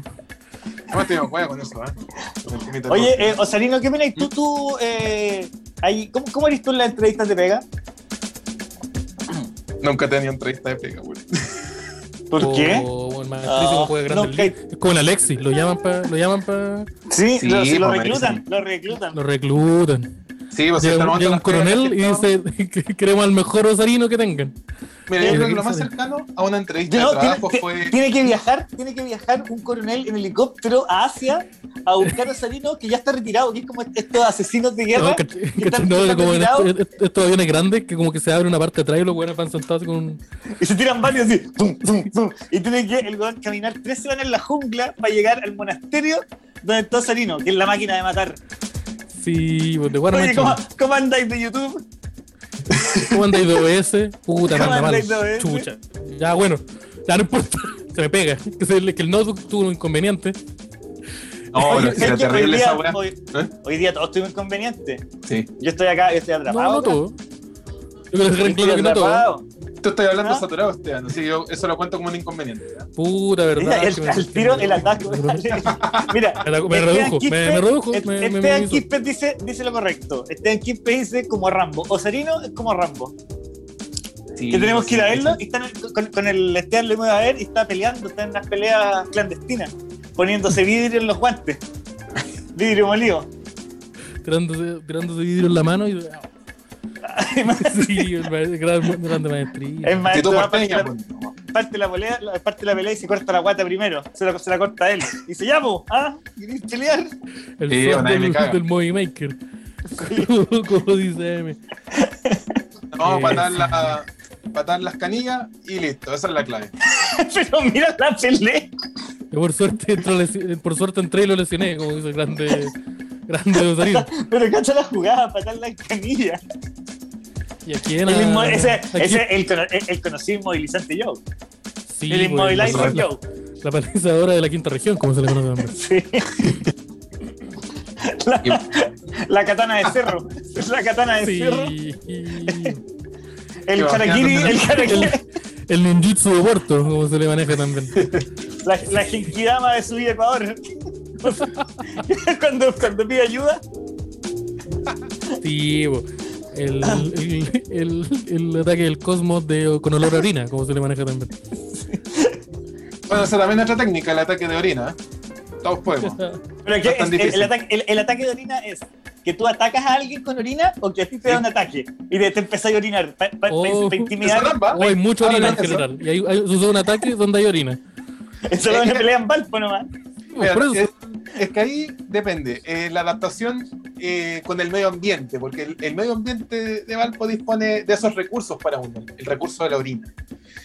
No te digo, juega con eso, ¿eh? Oye, eh, Osarino, ¿qué opinas tú? tú eh, ahí, ¿cómo, ¿Cómo eres tú en las entrevistas de pega? Nunca he tenido entrevista de pega, güey. ¿Por qué? Maestrísimo Ah, juega grande. nunca- Es como el Alexis, lo llaman para. Lo llaman para. Sí, Sí, lo, si lo pues, reclutan, merece. lo reclutan. Lo reclutan. Sí, pues Llega, llega un coronel que y dice que queremos al mejor osarino que tengan. Mira, yo Eh, creo que lo más cercano a una entrevista No, de tiene, trabajo ti- fue. tiene que viajar, tiene que viajar un coronel en helicóptero a Asia a buscar a Osarino que ya está retirado, que es como estos asesinos de guerra. No, que caché- están- no, que están como estos, aviones grandes que como que se abre una parte de atrás y los buenos van sentados con un. Y se tiran varios así, tum, tum, tum. Y tiene que el weón caminar tres semanas en la jungla para llegar al monasterio donde está Osarino, que es la máquina de matar. Sí, pues de Oye. ¿cómo, ¿cómo andáis de YouTube? ¿Cómo andáis de OBS? Puta, ¿Cómo manda mal. Chucha. Ya, bueno. Ya no importa. Se me pega. Que, se- que el notebook tuvo un inconveniente. No, Oye, pero si era ¿sabes qué? terrible hoy, día, esa weá. hoy, ¿Eh? hoy día todos tuvimos inconvenientes. Sí. Yo estoy acá, yo estoy No, atrapado. no acá. todo. Yo creo que claro que no todo. Tú estás hablando ¿Ah? saturado, Esteban. Así que yo eso lo cuento como un inconveniente. ¿ya? Puta, verdad. Mira, el, tiro el ataque. Mira, Me redujo, me- me redujo, Est- me- me Esteban. Quispe dice, dice lo correcto. Esteban Quispe dice como Rambo. Osarino es como Rambo. Sí, que tenemos que ir a verlo sí. y están con, con el Esteban lo hemos a ver y está peleando, está en unas peleas clandestinas, poniéndose vidrio en los guantes. Vidrio molido. Tirándose, tirándose vidrio en la mano y. Sí, gran, grande maestría. Es Que maestro, va, parte, porteña, la, pues, no. parte la pelea, parte la pelea y se corta la guata primero. Se la, se la corta él. Y se llama, ¿ah? ¿Querés pelear? El Sí, del, del Movie Maker. Como dice M. No, Eh, patar, la, patar las canillas y listo. Esa es la clave. Pero mira la pelea. Yo por suerte, entro por suerte entré y lo lesioné, como dice el grande, grande Osarino. Pero cacha la jugada, patar la canilla. Y aquí en El mismo- la- ese aquí- ese es el, el, el conocido inmovilizante Joe. sí, el pues, inmovilizer la, Joe. la palizadora de la quinta región, como se le conoce también. Sí. La, la katana de cerro. La katana de cerro. Sí. El Yo, karakiri, el karakiri. El, el ninjutsu de Porto, como se le maneja también. La, la genkidama de su Ecuador. cuando, cuando pide ayuda, Sí, el, el, el, el ataque del cosmos de, con olor a orina, como se le maneja también. Bueno, esa también es otra técnica, el ataque de orina. ¿eh? Todos podemos. pero que No es tan es- el, ataque, el- el ataque de orina es que tú atacas a alguien con orina o que a ti te da un ataque y te, te empezás a orinar para Oh. intimidar. Esa trampa. O hay mucha Ahora orina en general. Y hay, hay, sucede un ataque donde hay orina. Eso es una pelea en Valpo nomás. Mira, es, es que ahí depende. eh, la adaptación eh, con el medio ambiente, porque el, el medio ambiente de Valpo dispone de esos recursos para uno, el recurso de la orina.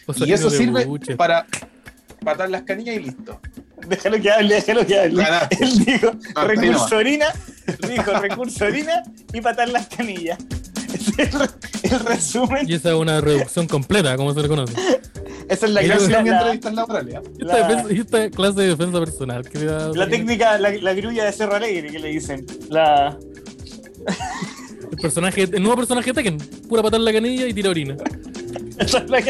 O sea, y eso sirve buche. para patar las canillas y listo. Déjalo que hable, déjalo que hable. Él dijo ahí recurso orina, dijo recurso orina y patar las canillas. El, resumen. Y esa es una reducción completa, como se le conoce. Esa es la, Y la, así la- en mi la- entrevista laboral, ¿ya? Esta, La- defensa- esta clase de defensa personal. Que da- la técnica, la, la grulla de Cerro Alegre que le dicen. La, El, personaje, el nuevo personaje de Tekken. Pura patar la canilla y tira orina. esa es la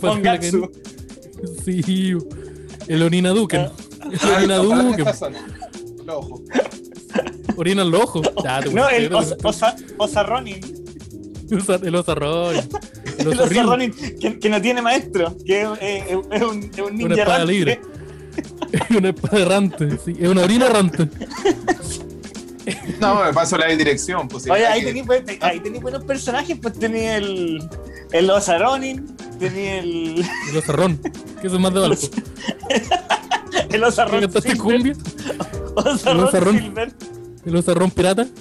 Pongatsu. canilla. Sí. El orina Duken. Ah. El orina Duken. zona. Orina en los ojos. Ya, te No, el os, osa, Osarronin. Osa- El osarroy. El. Osarronin que, que no tiene maestro. Que es, es- es un, es un ninja espada errante. libre. Es una espada errante. Sí. Es una orina errante. No, me paso la dirección. Pues, Oye, ahí tenéis tenéis buenos personajes, pues tenía el, el Osaronin, tenía el, El osarrón. Que eso es más de balco. el ¿Qué Osarron cantaste Silver. cumbia? Osarron. Silver. El osarrón pirata.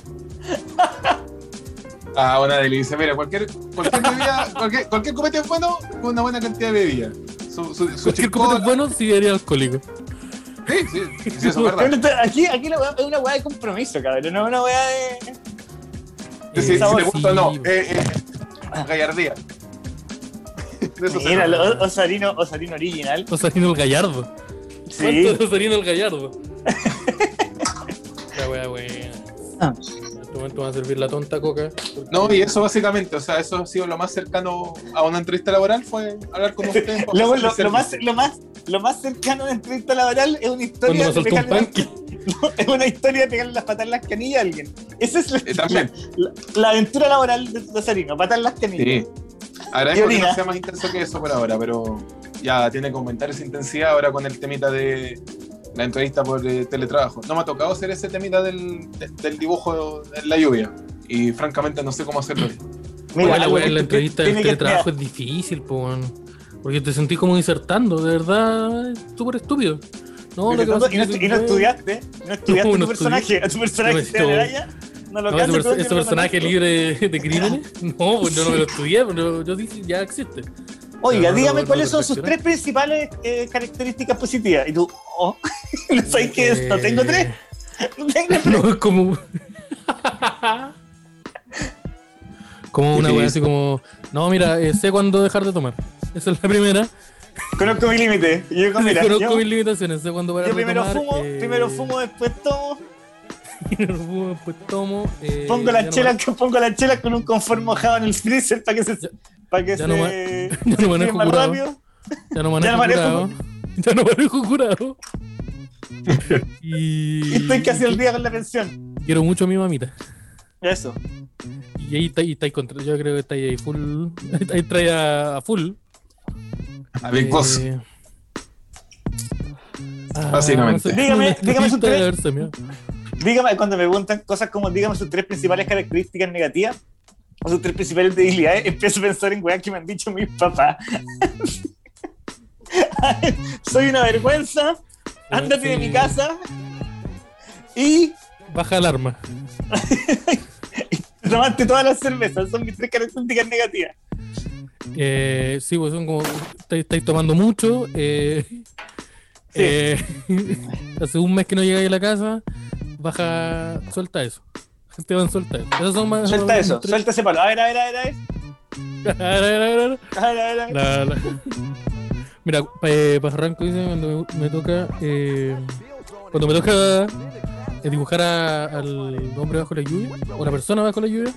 Ah, una delicia. Mira, cualquier, cualquier bebida, cualquier, cualquier copete es bueno con una buena cantidad de bebida. Su, su, su Cualquier copete bueno si sería alcohólico. Sí, sí, sí, eso es verdad. Aquí, aquí la weá es una weá de compromiso, cabrón, no es una weá de. Sí, si te gusta o no. Eh, eh, gallardía. Mira, el Osarino, Osarino original. Osarino el gallardo. Sí. ¿Cuánto es Osarino el gallardo? La wea buena. Ah. En este momento va a servir la tonta coca. porque- No, y eso básicamente, o sea, eso ha sido lo más cercano a una entrevista laboral, fue hablar con ustedes. Lo, hacerle lo- lo más, lo, más, lo más cercano de entrevista laboral es una historia de pegarle, no, es una historia de pegarle las patas en las canillas a alguien. Esa es la, Eh, también. la, la aventura laboral de Osarino, patar las canillas. Sí. Agradezco que no sea más intenso que eso por ahora, pero ya tiene que aumentar esa intensidad ahora con el temita de la entrevista por eh, teletrabajo. No me ha tocado hacer ese temita del, de- del dibujo en la lluvia y francamente no sé cómo hacerlo. Mira, la wea en la entrevista del que- teletrabajo es difícil, po. Porque te sentís como insertando, de verdad, es súper estúpido. No, lo que pasa y, no, es que y no estudiaste, no estudiaste No, no tu personaje, a tu personaje No, no. no lo No, personaje libre de, de crímenes, no, pues yo no me lo estudié, pero yo dije, ya existe. Oiga, dígame cuáles son sus tres principales eh, características positivas. Y tú, oh, no sabes qué es, no tengo tres. No tengo tres. No, es como. como una wea así como. No, mira, eh, sé cuándo dejar de tomar. Esa es la primera. Conozco mi límite. Yo, mira, Conozco yo, mis limitaciones, sé cuándo parar yo de primero tomar. fumo, eh, primero fumo, después tomo. primero fumo, después tomo. eh, Pongo las no chelas, pongo las chelas con un confort mojado en el freezer para que se, Ya- para que ya se no ma- ya no manejo más curado. rápido. Ya no manejo Ya no manejo. curado. Ya no manejo curado. y. Y estoy casi al día con la pensión. Quiero mucho a mi mamita. Eso. Y ahí está, y está ahí contra. Yo creo que está ahí full. Ahí trae a, a full. A Big Boss. Eh, ah, Básicamente. Dígame- dígame sus tres. Dígame, cuando me preguntan cosas como dígame sus tres principales características negativas o sus tres principales debilidades, empiezo a pensar en weas que me han dicho mis papás. Soy una vergüenza, ándate de mi casa y Baja alarma. tomaste todas las cervezas. Son mis tres características negativas. Eh, sí, pues son como. Estáis, estáis tomando mucho. Eh, Sí. eh, hace un mes que no llegáis a la casa. Baja. Suelta eso. Esteban, suelta eso. Son más. Suelta eso, tres- suelta ese palo. A ver, a ver, a ver, a ver. A ver, a ver, a ver, ver. Ver, Mira, eh, Pajarranco dice cuando me, me toca. eh, cuando me toca eh, dibujar a- al hombre bajo la lluvia, o la persona bajo la lluvia,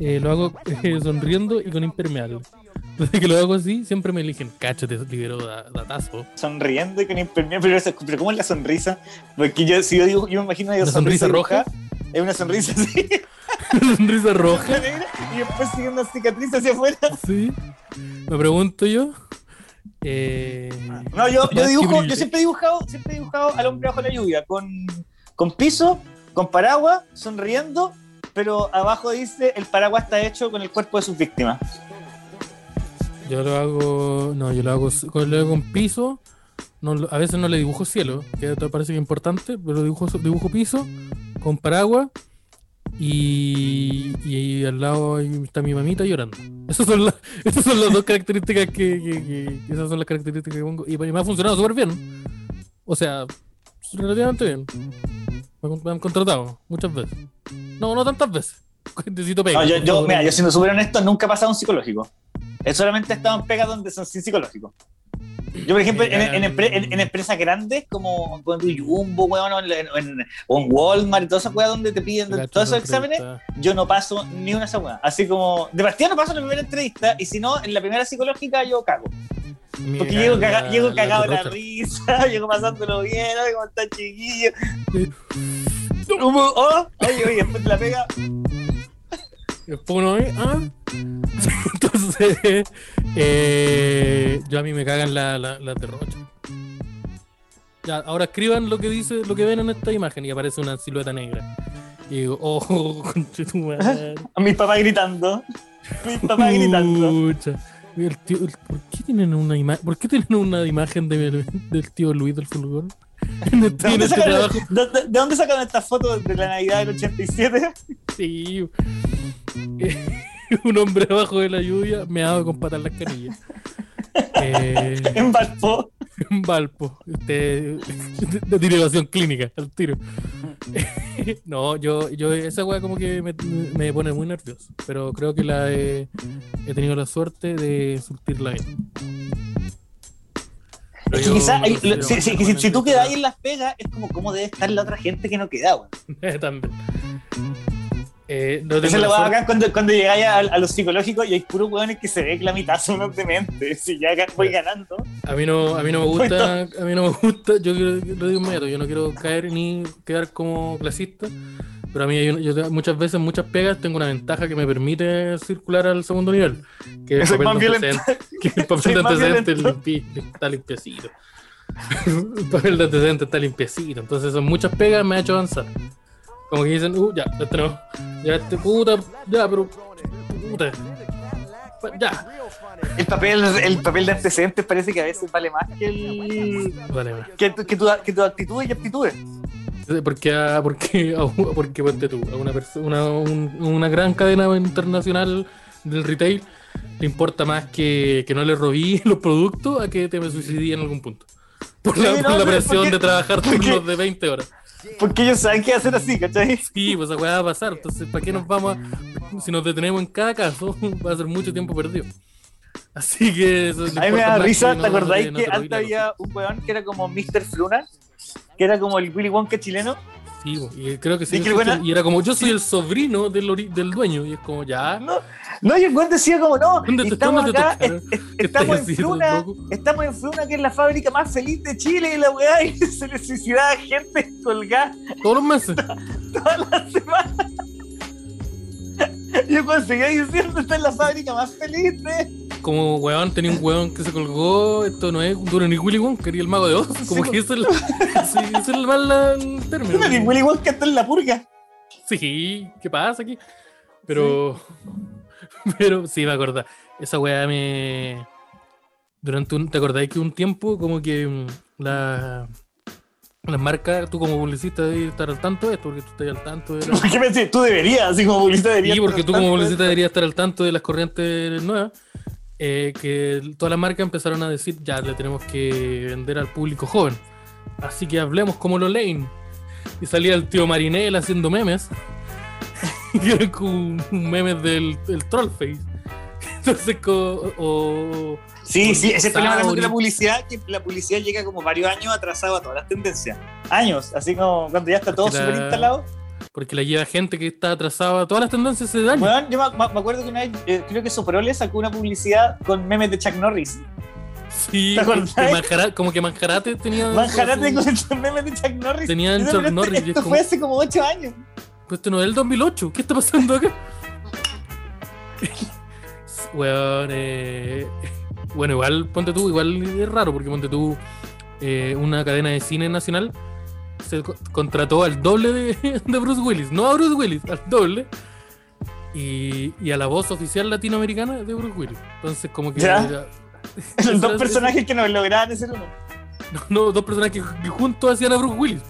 eh, lo hago eh, sonriendo y con impermeable. Desde que lo hago así, siempre me eligen, cáchate, libero da- datazo. Sonriendo y con impermeable, pero, ¿cómo es la sonrisa? Porque yo, si yo, digo, yo me imagino yo ¿Una sonrisa roja? Es una sonrisa así, Sonrisa roja, y después sigue una cicatriz hacia afuera. sí. Me pregunto yo. Eh, No, yo, yo dibujo, yo siempre he dibujado, siempre he dibujado al hombre bajo la lluvia, con, con piso, con paraguas, sonriendo, pero abajo dice el paraguas está hecho con el cuerpo de sus víctimas. Yo lo hago. No, yo lo hago con, lo hago con piso. No, a veces no le dibujo cielo, que parece que es importante, pero dibujo, dibujo piso con paraguas y, y ahí al lado ahí está mi mamita llorando. Esas son, las, esas son las dos características que, que- esas son las características que pongo. Y, y me ha funcionado súper bien. O sea, relativamente bien. Me, han- me han contratado muchas veces. No, no tantas veces. Necesito pega. No, yo, yo, mira, yo siendo súper honesto, nunca he pasado un psicológico. Él solamente estado en pegas donde son sin psicológicos. Yo, por ejemplo, en, en, en- en empresas grandes como con Jumbo, weón, o en, Walmart y todas esas weas donde te piden todos esos exámenes, yo no paso ni una weas. Así como, de partida no paso en la primera entrevista y si no, en la primera psicológica yo cago. Me Porque caga llego, la- llego cagado de la risa, llego pasándolo bien, ay, cómo está chiquillo. Como, oh, oye, oye, después te la pega. Después uno ve, ah. Entonces, eh, yo a mí me cagan las la, las derrochas. Ya, ahora escriban lo que dice, lo que ven en esta imagen y aparece una silueta negra. Y digo, oh, conche tu madre. A mi papá gritando. Mi papá gritando. Pucha. El tío- el- ¿por, qué tienen una ima- ¿Por qué tienen una imagen de- del tío Luis del Fulgor? ¿De dónde, este sacaron, de, de- de dónde sacaron estas fotos de la Navidad del 87? Sí. Un hombre abajo de la lluvia me hago con patas las canillas. Eh, En Valpo. en Valpo. Este, de derivación clínica, al tiro. No, yo, yo esa weá como que me, me pone muy nervioso. Pero creo que la he, he tenido la suerte de surtirla bien. Es que quizás, si, si- si- si tú quedas ahí en las pegas, es como cómo debe estar la otra gente que no queda, weón. También. Eh, no Esa es la bacán cuando, cuando llegáis a, a los psicológicos y hay puros weones que se ve que la mitad son unos dementes. Si ya voy ganando. A mí no, a mí no me gusta, a mí no me gusta, yo lo digo inmediato, yo no quiero caer ni quedar como clasista, pero a mí yo te- muchas veces, muchas pegas, tengo una ventaja que me permite circular al segundo nivel, que el papel de antecedente, que el papel de antecedente limpi- está limpiecito. el papel de antecedente está limpiecito, entonces son muchas pegas, me ha hecho avanzar. Como que dicen, uh, ya, este no, ya este puta, ya, pero, puta, ya, El papel, el papel de antecedentes parece que a veces vale más que, el, vale, vale. que, tu, que, tu, que tu actitud y aptitudes. Porque, a, porque, a, porque ponte tú, a una, una, un- una gran cadena internacional del retail le importa más que, que no le robí los productos a que te me suicidí en algún punto. Por la, Sí, por la presión porque- de trabajar turnos de 20 horas. Porque ellos saben que hacer así, ¿cachai? Sí, pues esa va a pasar. Entonces, ¿para qué nos vamos a.? Si nos detenemos en cada caso, va a ser mucho tiempo perdido. Así que eso A mí me da risa, no- ¿te acordáis no que antes había un weón que era como Mr. Fluna? Que era como el Willy Wonka chileno. Sí, y creo que sí. Y que existe, buena- Y era como, yo soy el sobrino del, ori- del dueño. Y es como, ya. No, no, y el weón decía como, no, ¿Dónde te- estamos en loco? estamos en Fluna, que es la fábrica más feliz de Chile, y la weá, y se le suicidaba gente colgada Todos los meses. todas las semanas. Yo conseguía diciendo, esta es la fábrica más feliz de... Como weón, tenía un weón que se colgó. Esto no es duro ni Willy Wonka, quería el mago de Oz. Como Sí, que eso es, la- sí, ese es el mal la- el término. Y Willy Wonka está en la purga. Sí, ¿qué pasa aquí? Pero. Pero sí, me acordé. Esa weá me. Durante un. ¿Te acordáis que un tiempo, como que mm, la. Las marcas, tú como publicista debes estar al tanto de esto, porque tú estás al tanto de la- ¿Qué me decís? Tú deberías, así como publicista deberías. Sí, porque tú como publicista deberías estar al tanto de las corrientes nuevas. eh, que todas las marcas empezaron a decir, ya le tenemos que vender al público joven. Así que hablemos como lo leen. Y salía el tío Marinel haciendo memes. y eran como memes del, del Trollface. Entonces, co- o, Sí, sí, ese es el problema también de la publicidad, que la publicidad llega como varios años atrasado a todas las tendencias. Años, así como cuando ya está todo súper instalado. porque la lleva gente que está atrasada a todas las tendencias de daño. Bueno, yo me, acuerdo que una vez, eh, creo que Soprole sacó una publicidad con memes de Chuck Norris. sí, que Manjara- como que Manjarate tenía. Manjarate su- con esos memes de Chuck Norris. Tenían Yo Chuck Norris, Esto, es esto como- fue hace como 8 años. Pues esto no es el 2008. ¿Qué está pasando acá? Weón, eh, bueno, igual, ponte tú, igual es raro, porque ponte tú, eh, una cadena de cine nacional se co- contrató al doble de, de Bruce Willis, no a Bruce Willis, al doble, y, y a la voz oficial latinoamericana de Bruce Willis. Entonces, como que. Ya. dos personajes que nos lograban ser uno. No, no, dos personajes que, que juntos hacían a Bruce Willis.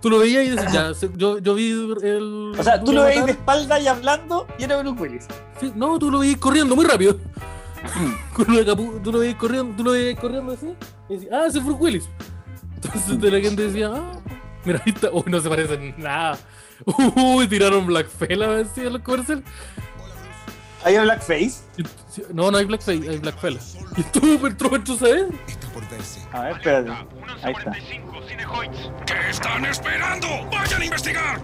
Tú lo veías y decías, ya, yo, yo vi el. O sea, tú lo veis de espalda y hablando y era Bruce Willis. Sí, no, tú lo veías corriendo muy rápido. Con una capu- tú lo veías corriendo, tú lo veías corriendo así. Y decías, ah, ese es Bruce Willis. Entonces de la gente decía, ah, mira, ahí está. Uy, no se parecen nada. Uy, tiraron Black Fella así en los comerciales. ¿Hay un blackface? No, no hay blackface, hay blackfella. ¿Y tú, entró Pancho Saavedra? Está por verse. A ver, espérate. Ahí está. ¿Qué están esperando? ¡Vayan a investigar!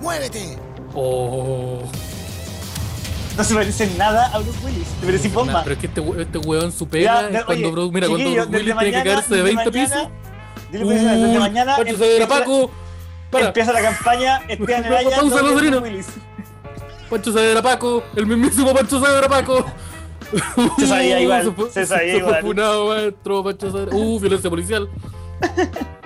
¡Muévete! Oh. No se parece en nada a Bruce Willis. Te parece Nah, bomba. pero es que este, este weón su pega Ya, cuando oye, Bruce, mira, cuando Bruce Willis desde tiene que mañana- caerse de desde 20 mañana- pisos. Dile, pues, desde mañana Pancho Saavedra, empieza, Paco. Para, empieza la campaña Esteban Araya Pausa, no, Lozarino. Bruce Willis. Pancho Saavedra Paco, el mismísimo Pancho Saavedra Paco. Se sabía Uh, igual, fue- se sabía fue igual. funado, maestro, Pancho Saavedra. Uh, violencia policial.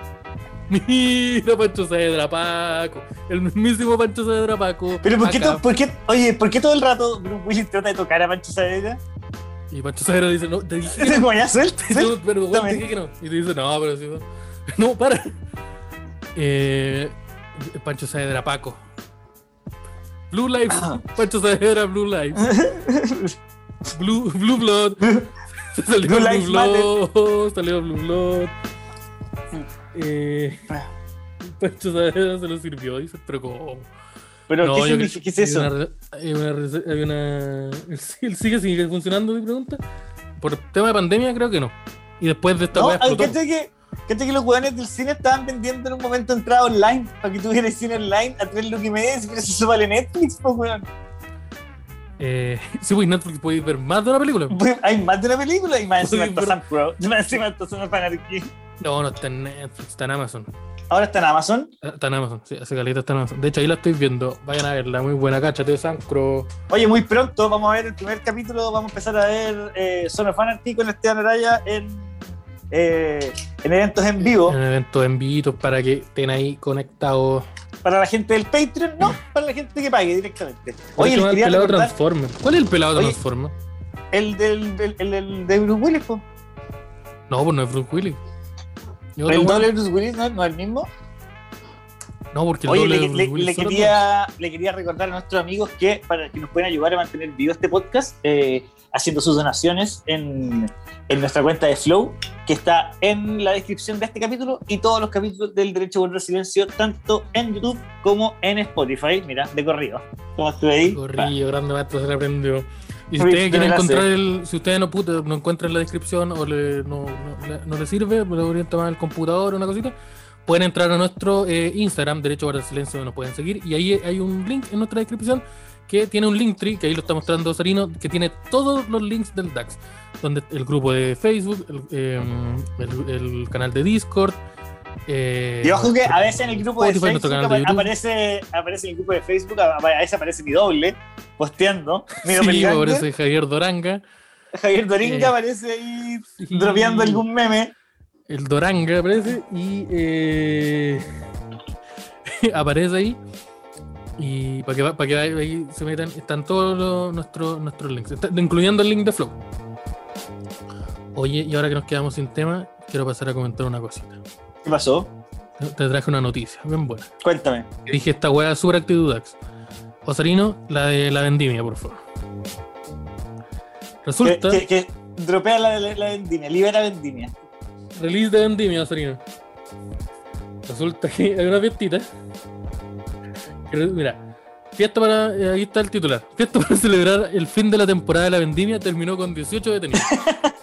Mira, Pancho Saavedra Paco, el mismísimo Pancho Saavedra Paco. Pero ¿por qué, to- por qué- oye, ¿por qué todo el rato Bruce Willis trata de tocar a Pancho Saavedra? Y Pancho Saavedra dice, no, te dije que no. Ya suelta, suelta. pero te Dame. dije que no. Y te dice, no, pero sí. No, para. Eh, Pancho Saavedra Paco. Blue Lives. Ah. Pancho Saavedra Blue Lives. Blue, Blue Blood. Se salió Blue Blue, Blood. Salió Blue Blood. Eh, Pancho Saavedra se lo sirvió. Dice, pero ¿cómo? Pero No, ¿qué, yo significa- creo- ¿qué es eso? Hay una, hay una, hay una- ¿El sigue, sigue funcionando, mi pregunta? Por tema de pandemia, creo que no. Y después de esta No. ¿cachai que, que los weones del cine estaban vendiendo en un momento entrada online para que tuvieras cine online a tres lucas y media si quieres eso vale Netflix, pues weón. Eh, sí, pues Netflix puede ver más de una película. Pues, Hay más de una película y más encima está pero- Sam Crow. Más encima está Sam Anarchy. No, no está en Netflix, está en Amazon. Ahora está en Amazon. Ah, Está en Amazon, sí, hace caleta está en Amazon. De hecho, ahí la estoy viendo. Vayan a verla, muy buena cacha de Sancro. Oye, muy pronto vamos a ver el primer capítulo. Vamos a empezar a ver eh, Son of Anarchy con Esteban Araya en, eh, en eventos en vivo. En eventos en vivo para que estén ahí conectados. Para la gente del Patreon, no, para la gente que pague directamente. Oye, el pelado recordar Transformer. ¿Cuál es el pelado Oye. Transformer? el del, el del- de Bruce Willis, po. No, pues no es Bruce Willis. El doble de Bruce Willis no, no es el mismo. No, porque el Oye, doble le, de Bruce le- Willis le solo quería, le quería recordar a nuestros amigos que para que nos puedan ayudar a mantener vivo este podcast, eh, haciendo sus donaciones en, en nuestra cuenta de Flow, que está en la descripción de este capítulo y todos los capítulos del Derecho a Volver Silencio, tanto en YouTube como en Spotify. Mira, de corrido. Como estuve ahí. Corrillo, grande maestro, se le aprendió. Y si ustedes de quieren encontrar el, si ustedes no, puta, no encuentran la descripción o le, no, no, le- no le sirve, le orienta más el computador o una cosita, pueden entrar a nuestro eh, Instagram, Derecho Guardar Silencio, donde nos pueden seguir, y ahí hay un link en nuestra descripción que tiene un link tree, que ahí lo está mostrando Sarino, que tiene todos los links del DAX, donde el grupo de Facebook, el, eh, el- el canal de Discord, eh, Y ojo que a veces en el grupo de Facebook de aparece, aparece en el grupo de Facebook, a veces aparece mi doble, posteando. Mi sí, aparece Javier Doranga, Javier Doringa Eh, aparece ahí y- dropeando algún meme. el Doranga aparece y eh, aparece ahí. Y para que, para que ahí- ahí se metan están todos los- nuestros nuestros links está- incluyendo el link de Flow. Oye y ahora que nos quedamos sin tema quiero pasar a comentar una cosita ¿Qué pasó? te traje una noticia bien buena Cuéntame. que dije esta weá super actitud Dax Osarino la de la vendimia por favor resulta que, que dropea la, la, la vendimia, libera vendimia. Release de vendimia, Sarino. Resulta que hay una fiestita. mira, fiesta para. eh, Ahí está el titular. Fiesta para celebrar el fin de la temporada de la vendimia terminó con 18 detenidos.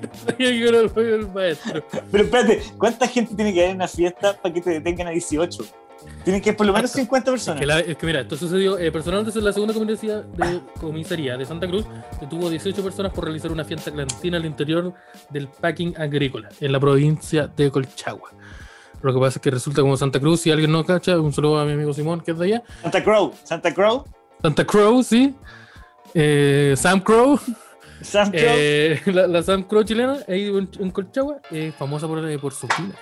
El maestro. Pero espérate, ¿cuánta gente tiene que haber en una fiesta para que te detengan a 18? Tienen que por lo menos 50 Es personas. que, la- es que mira, esto sucedió. Eh, personal de la segunda comisaría de, comisaría de Santa Cruz detuvo 18 personas por realizar una fiesta clandestina al interior del packing agrícola en la provincia de Colchagua. Lo que pasa es que resulta como Santa Cruz, si alguien no cacha, un saludo a mi amigo Simón, que es de allá. Santa Crow, Santa Crow, Santa Crow, sí. Eh, Sam Crow, Sam eh, la, la Sam Crow chilena, ahí en, en Colchagua, es famosa por, eh, por sus vinos.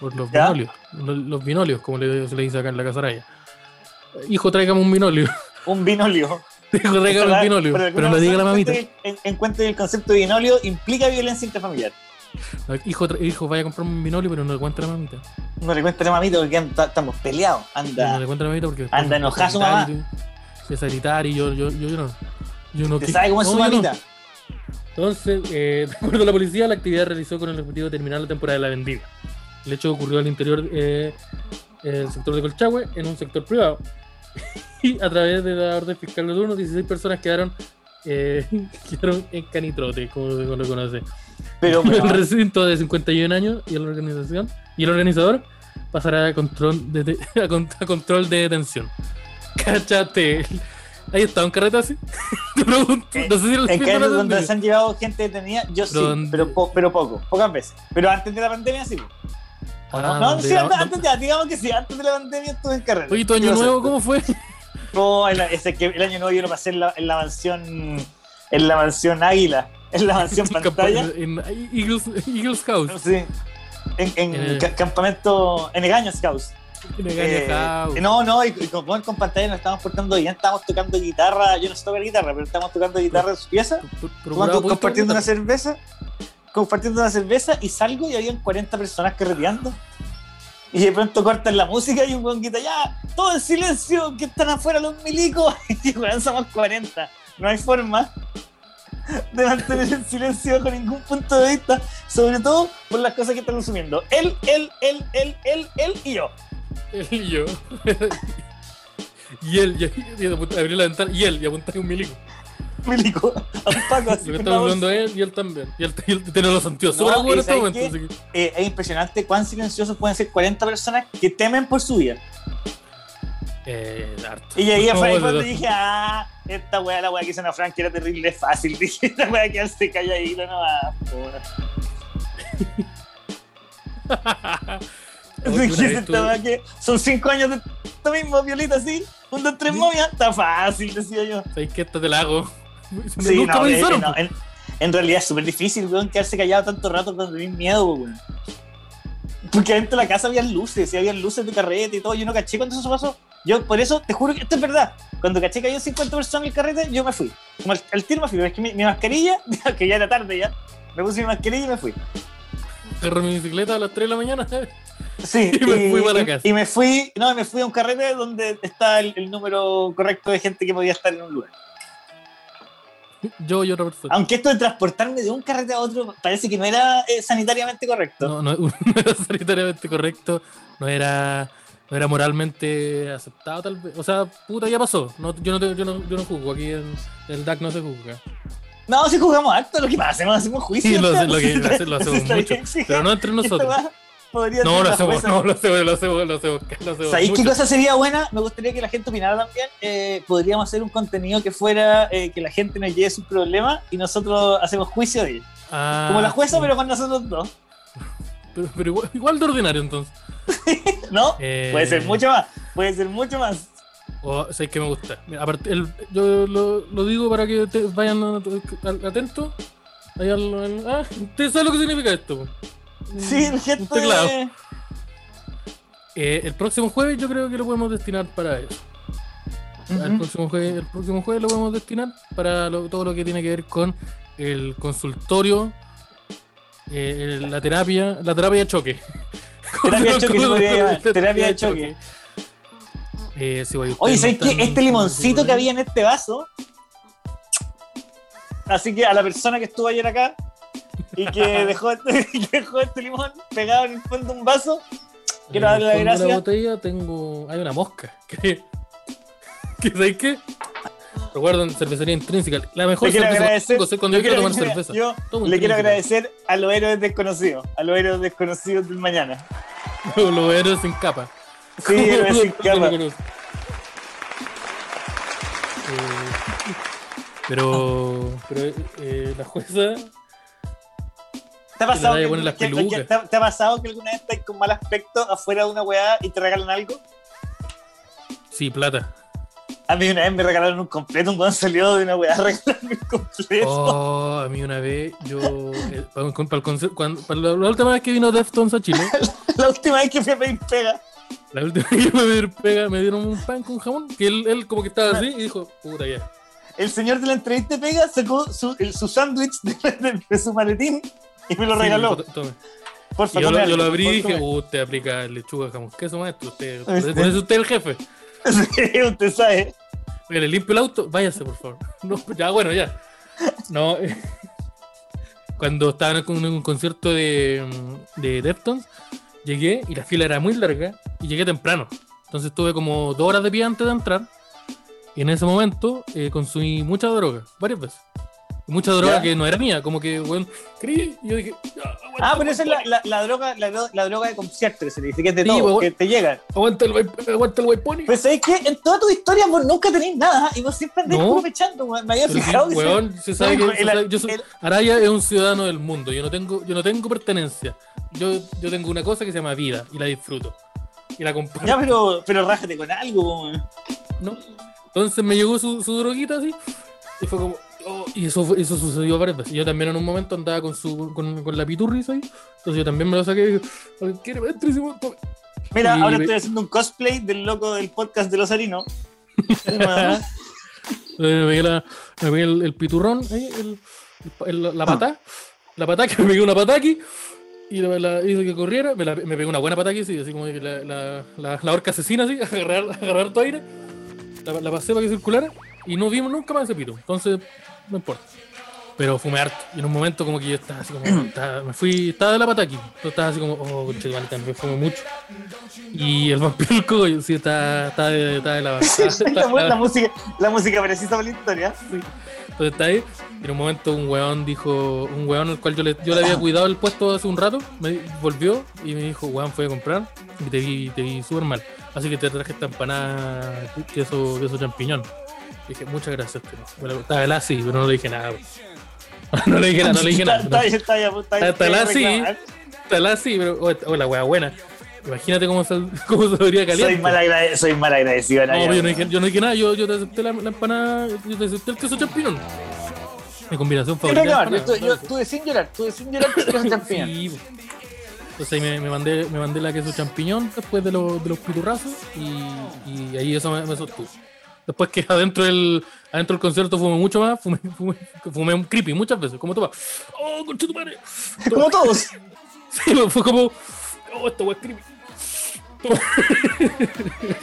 Por los ¿Ya? binolios. Los, los binolios, como le- se le dice acá en la casaraya. Hijo, tráigame un binolio. un binolio. Hijo, tráigame un binolio. Pero alguna no diga la mamita. encuentre el- concepto de binolio implica violencia intrafamiliar. No, Hijo, hijo, vaya a comprarme un binolio, pero no le cuenta la mamita. No le cuente a la mamita porque estamos peleados. No Anda, le cuenta la mamita porque. anda enojada su mamá. Empieza a gritar y yo, yo, yo, yo no. Yo no ¿Te sabe cómo es no, su no. mamita? Entonces, eh, de acuerdo a la policía, la actividad realizó con el objetivo de terminar la temporada de la vendimia. El hecho ocurrió al interior eh, del sector de Colchagüe, en un sector privado. Y a través de la orden fiscal de turno, 16 personas quedaron, eh, quedaron en canitrote, como se lo conoce. Pero, el weón, recinto de 51 años y la organización y el organizador pasará a control de, a control de detención. Cáchate. Ahí está un carrete así. Te pregunto. No sé si lo en en donde se han llevado gente detenida, yo sí, pero, po- pero poco, pocas veces. Pero antes de la pandemia sí. ¿O Ah, no, sí, antes, antes ya, digamos que sí, antes de la pandemia estuve en carrera. Oye, tu año nuevo, ¿cómo fue? No, el, ese que el año nuevo yo lo pasé en la, en la mansión, en la mansión Águila, en la mansión pantalla. En Eagles, Eagles House. Sí. En, en En el- ca- campamento, en Egaños House. Eh, no, no, y, y con, con pantalla nos estábamos portando bien, estábamos tocando guitarra, yo no sé tocar guitarra, pero estábamos tocando guitarra en su pieza, tomando- compartiendo una cerveza, compartiendo una cerveza y salgo y habían 40 personas carreteando. Y de pronto cortan la música y un buen grita, ya, todo en silencio, que están afuera los milicos. Y weón, somos 40. No hay forma de mantener el silencio bajo ningún punto de vista, sobre todo por las cosas que están consumiendo. Él, él, él, él, él, él y yo. Él y yo. y él, y, y abrió la ventana, y él, y apuntaba un milico. Milico, Paco, así Lo que vamos- hablando él y él también. Y él, y él tiene los sentidos No, en este ¿sabes momento. qué? así que- Eh, es impresionante cuán silenciosos pueden ser 40 personas que temen por su vida. Eh, harto. Y llegué a No, dije, ah, esta weá, la weá que hizo una Frank era terrible fácil. Dije, esta weá quedarse calladito nomás. Oye, que son 5 años de esto mismo, violita así. Un, dos, tres Sí. momias, está fácil, decía yo. ¿Sabes qué? Esta te la hago. Sí, Nunca no, me eh, no, en, en realidad es súper difícil, weón, quedarse callado tanto rato cuando tenés miedo, weón. Porque adentro de la casa había luces, y había luces de carrete y todo. Yo no caché cuando eso pasó. Yo, por eso, te juro que esto es verdad. Cuando caché que había 50 personas en el carrete, yo me fui. Como al, al tiro me fui. Es que mi, mi mascarilla, que ya era tarde ya, me puse mi mascarilla y me fui. Agarré mi bicicleta a las 3 de la mañana. Sí, Y me fui para la casa. Y me fui, no, me fui a un carrete donde está el, el número correcto de gente que podía estar en un lugar. Yo y otra persona. Aunque esto de transportarme de un carrete a otro parece que no era eh, sanitariamente correcto. No, no, no era sanitariamente correcto, no era, no era moralmente aceptado tal vez. O sea, puta, ya pasó. No, yo, no te- yo, no, yo no juzgo, aquí en el DAC no se juzga. No, si jugamos acto, lo que pasa, hacemos, hacemos juicio. Sí, lo, ¿no? lo que lo hace- lo hacemos mucho, pero no entre nosotros. Podría No, lo jueza. no, lo hacemos, lo hacemos, lo hacemos, lo hacemos ¿Sabéis qué cosa sería buena? Me gustaría que la gente opinara también. Eh, podríamos hacer un contenido que fuera eh, que la gente nos lleve sus problemas y nosotros hacemos juicio de ellos. Ah, Como la jueza, sí. pero con nosotros dos. Pero, pero igual, igual de ordinario entonces. ¿No? Eh, Puede ser mucho más. Puede ser mucho más. O sé que me gusta. Mira, aparte, el- yo lo, lo digo para que te vayan atentos. Ah, ¿Ustedes saben lo que significa esto? Sí, el Un gesto teclado. de... Eh, el próximo jueves yo creo que lo podemos destinar para eso. el, próximo jueves, el próximo jueves lo podemos destinar para lo- todo lo que tiene que ver con el consultorio, eh, el- la terapia, la terapia de choque. Terapia de choque se podría llamar, terapia de choque. Eh, oye, ¿sabes no qué? Este limoncito que había en este vaso. Así que a la persona que estuvo ayer acá y que dejó este, que dejó este limón pegado en el fondo de un vaso, quiero En darle las fondo de la botella tengo. Hay una mosca. Que, que ¿Sabes qué? Recuerden, cervecería intrínseca. La mejor Le cerveza agradecer. que sé cuando yo quiero tomar cerveza. yo le quiero agradecer a los héroes desconocidos, a los héroes desconocidos del mañana. Los héroes sin capa. Sí, héroes sin ¿Cómo lo capa. Eh, pero, pero eh, la jueza ¿Te ha pasado, que, que- te te ha pasado que alguna vez estás con mal aspecto afuera de una weá y te regalan algo? sí plata A mí una vez me regalaron un completo, un weón salió de una weá a regalarme un completo. oh a mí una vez yo eh, para, el- para el concer- cuando- para la, la última vez que vino Deftones a Chile La última vez que fui a pedir pega. la última vez que me dieron, pega, me dieron un pan con jamón que él, él como que estaba así y dijo puta ya El señor de la entrevista pega sacó su, su sándwich de, de- de su maletín y me lo regaló. "Tome". Yo, lo, yo abrí y dije, uh, usted aplica lechuga, jamón, queso maestro, usted, por eso es usted el jefe. Sí, usted sabe. Le limpio el auto, váyase, por favor. No, ya, bueno, ya. No, eh, cuando estaba en un, concierto de, de Deftones, llegué y la fila era muy larga y llegué temprano. Entonces tuve como dos horas de pie antes de entrar. Y en ese momento eh, consumí mucha droga, varias veces. Mucha droga ¿Ya? que no era mía, como que, weón, creí, y yo dije, "Ya, aguanta, Ah, pero esa es la, la, la droga, la, dro- la droga de concierto que se le dice, que es de Sí, todo, weón. que te llega. aguanta el, aguanta el white pony. Pero sabéis que en toda tu historia vos nunca tenéis nada y vos siempre andás No. como pechando, weón. Me había Pero sí, fijado que weón, se sabe que, el- se sabe- yo soy- el- Araya es un ciudadano del mundo, yo no tengo, yo no tengo pertenencia. Yo, yo tengo una cosa que se llama vida y la disfruto. Y la comparto. Ya, pero, pero rájate con algo, weón. ¿no? Entonces me llegó su, su droguita así y fue como. Oh, y eso, eso sucedió varias veces. Yo también en un momento andaba con su con, con la piturris ahí. Entonces yo también me lo saqué y dije, "Alguien quiere maestrísimo? Tome". Mira, Y- ahora estoy haciendo un cosplay del loco del podcast de los harinos. Eh, me pegué, la- me pegué el, el piturrón ahí, el, el- Ah. la patá. La patá que me pegué una patá aquí. Y la, la- hizo que corriera, me, la- me pegué una buena patá aquí, así, así como la, la, la, la orca asesina, así, agarrar, agarrar todo aire. La, la pasé para que circulara y no vimos nunca más ese pito. Entonces, no importa. Pero fumé harto. Y en un momento como que yo estaba así como, estaba- me fui, estaba de la pata aquí. Yo estaba así como, oh, conche madre, también fumé mucho. Y el vampiro del coco, yo sí, estaba, estaba de, la Sí, estaba- la, la música, la música precisa para la historia. entonces está ahí. Y en un momento un weón dijo, un weón al cual yo le, yo le había cuidado el puesto hace un rato, me volvió y me dijo, weón, fue a comprar y te vi, te vi súper mal. Así que te traje esta empanada queso, queso champiñón. Dije, muchas gracias, pero bueno, helada sí, pero no le dije nada. No le dije nada, no le dije nada. Está ahí, está sí. pero oh, la wea buena. Imagínate cómo se, cómo se vería caliente. Soy mal, agrade- soy mal agradecido. No, yo no, dije, yo no dije nada, yo, yo te acepté la, la empanada, yo te acepté el queso champiñón. Mi combinación favorita. de reclamar, yo, estuve sin llorar, estuve sin llorar es un champiñón. Sí. Entonces ahí me, me mandé, me mandé la queso champiñón después de, los de los piturrazos y, y ahí eso me, me sostuvo. Después que adentro del, adentro del concierto fumé mucho más, fumé, fumé, fumé un creepy muchas veces, como toma. ¡Oh, concha tu madre! Como todos. Sí, fue como. ¡Oh, esta wea es creepy! Toma.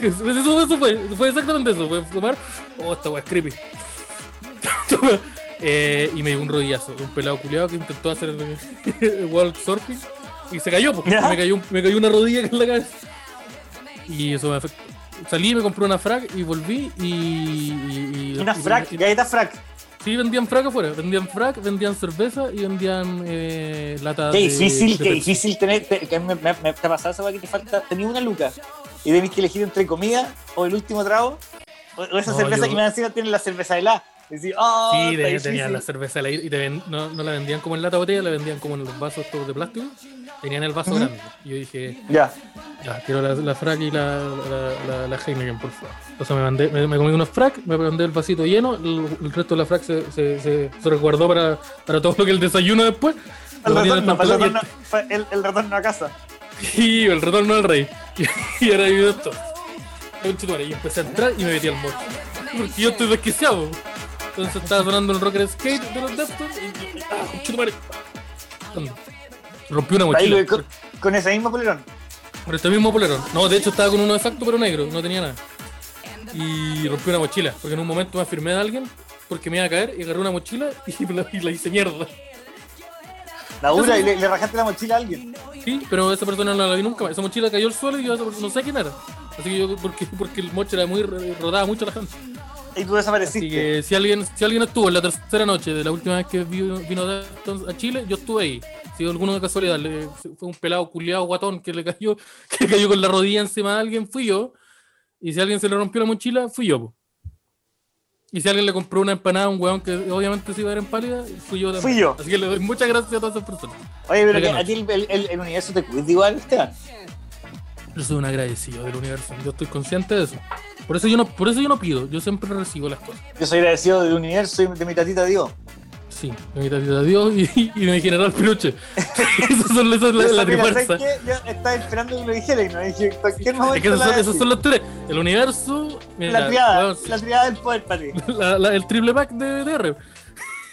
eso, eso fue, fue exactamente eso, fue fumar. ¡Oh, esta wea es creepy! Eh, y me dio un rodillazo, un pelado culiado que intentó hacer el wall surfing y se cayó, porque ¿Ya? me cayó, me cayó una rodilla en la cabeza. Y eso me afectó. Salí, me compré una frac y volví y. y- y- Una y- frac, galleta frac. Sí, vendían frac afuera. Vendían frac, vendían cerveza y vendían eh, lata Qué de. difícil, de qué difícil tener. te- que me, me, me te esa que te falta. Tenía una luca y tenés que elegir entre comida o el último trago o, o esa No, cerveza yo- que me encima tiene la cerveza helada. Y decís, oh, Sí, difícil. tenían la cerveza al y te ven- no, no la vendían como en lata botella, la vendían como en los vasos todos de plástico. Tenían el vaso grande. Y yo dije, Ya. ya, quiero la, la frac y la, la, la, la Heineken, por favor. Entonces me, mandé, me, me comí unos frac, me mandé el vasito lleno, el, el resto de la frac se, se, se, se resguardó para, para todo lo que el desayuno después. El retorno, el retorno, el, el retorno a casa. y, el retorno del rey. Y, ahora vivido esto. Y empecé a entrar y me metí al mocho. Porque yo estoy desquiciado. Entonces estaba sonando el rocker skate de los Deftones y, ah. Rompí una mochila. con, con ese mismo polerón. Por este mismo polerón. No, de hecho estaba con uno exacto pero negro, no tenía nada. Y rompí una mochila, porque en un momento me afirmé a alguien porque me iba a caer y agarré una mochila y la, y la hice mierda. La dura y le, le rajaste la mochila a alguien. Sí, pero esa persona no la vi nunca. Esa mochila cayó al suelo y yo no sé quién era. Así que yo, porque, porque el mocho era muy, rodaba mucho la gente. Y tú desapareciste. Así que si alguien, si alguien estuvo en la tercera noche de la última vez que vino, a Chile, yo estuve ahí. Si alguno de casualidad le- fue un pelado culiado guatón que le cayó, que cayó con la rodilla encima de alguien, fui yo. Y si alguien se le rompió la mochila, fui yo. po. Y si alguien le compró una empanada a un weón que obviamente se iba a ver en pálida, fui yo también. Fui yo. Así que le doy muchas gracias a todas esas personas. Oye, pero que a ti el, el, el- el universo te cuida igual, Esteban. Yo soy un agradecido del universo. Yo estoy consciente de eso. Por eso yo no, por eso yo no pido, yo siempre recibo las cosas. Yo soy agradecido del universo y de mi tatita Dios. Sí, de mi tatita Dios y, y de mi general Peluche. Esas son, esa es la, la sabía, ¿sabes trifuerza. qué? Yo estaba esperando que lo dijera y no dije cualquier momento. Es que esos son, esos los tres. El universo, mira, la triada, la triada del poder, la- la- el triple pack de DR.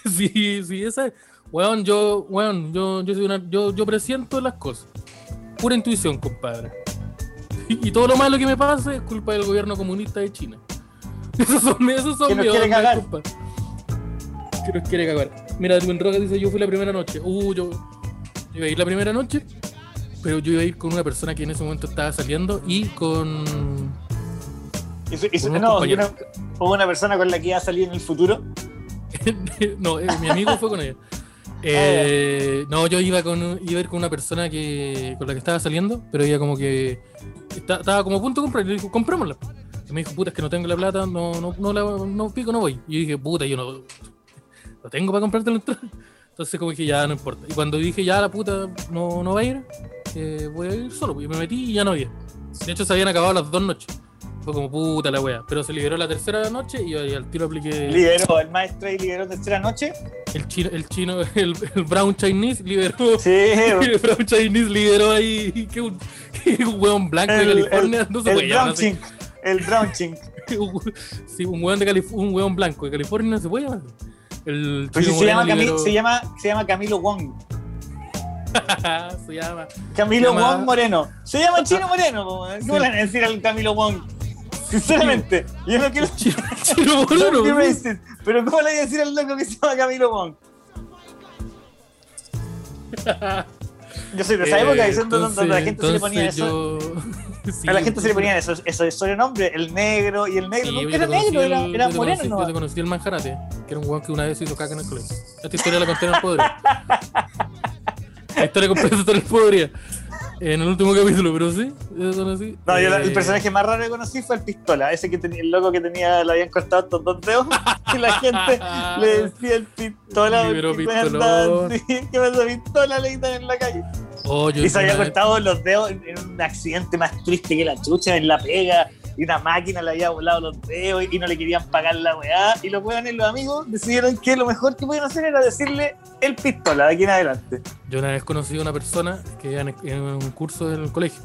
Sí, sí, esa es. Weón, yo, weón, yo, yo soy una, yo, yo presiento las cosas. Pura intuición, compadre. Y, todo lo malo que me pase es culpa del gobierno comunista de China. Esos son, esos son Que nos mis quiere cagar. Que nos quiere cagar. Mira, Twin Rock dice, yo fui la primera noche. Uh, yo, yo iba a ir la primera noche, pero yo iba a ir con una persona que en ese momento estaba saliendo y con Y su- y su- Con unos no, y compañeros. una, hubo una persona con la que iba a salir en el futuro. no, eh, mi amigo fue con ella. Eh, no, yo iba con iba con una persona que con la que estaba saliendo, pero ella como que estaba como a punto de comprar y le dijo, comprémosla. Y me dijo, puta, es que no tengo la plata, no, no, no, la, pico, no voy. Y yo dije, puta, yo no, no tengo para comprarte la entrada. Entonces como que ya no importa. Y cuando dije, ya la puta no, no va a ir, eh, voy a ir solo. pues, Y me metí y ya no había. De hecho se habían acabado las dos noches. Fue como puta la wea. Pero se liberó la tercera noche y yo ahí al tiro apliqué. Liberó, el maestro ahí liberó tercera noche. El chino, el chino, el, el Brown Chinese liberó. Sí, El Brown Chinese liberó ahí que un, que un hueón blanco de el, California. el, no se puede llamar brown. El brown chink. Un- Sí, un hueón, de Calif- un hueón blanco de California no se puede llamar. El Pues chino se, llama se, llama, se llama Camilo Wong. se llama. Camilo Se llama- Wong Moreno. Se llama Chino Moreno. weón. ¿Cómo Sí. le van a decir al Camilo Wong? Sinceramente, yo no quiero be ¿no? racist, Pero ¿cómo le voy a decir al loco que se llama Camilo Wong? Yo soy de esa Eh, época diciendo donde la entonces- gente se le ponía eso. A la gente se le ponían esos, esos sobrenombres, el negro y el negro nunca era te negro, era, el- era te moreno. Yo te conocí el manjarate, que era un hueón que una vez hizo caca en el colegio. Esta historia la conté en el Podría. La historia completa en el Podría. En el último capítulo, pero sí. No, yo el Eh, personaje más raro que conocí fue el pistola, ese que tenía, el loco que tenía, le habían cortado estos dos dedos y la gente le decía el pistola. Pistolón. andaban así, ¿Qué pasa, pistola? Le gritan en la calle. Oh, Y se había vez- cortado los dedos en, en un accidente más triste que la chucha en la pega. Y una máquina le había volado los dedos y no le querían pagar la weá. Y los weones, los amigos, decidieron que lo mejor que podían hacer era decirle el pistola de aquí en adelante. Yo una vez conocí a una persona que en, un curso del colegio,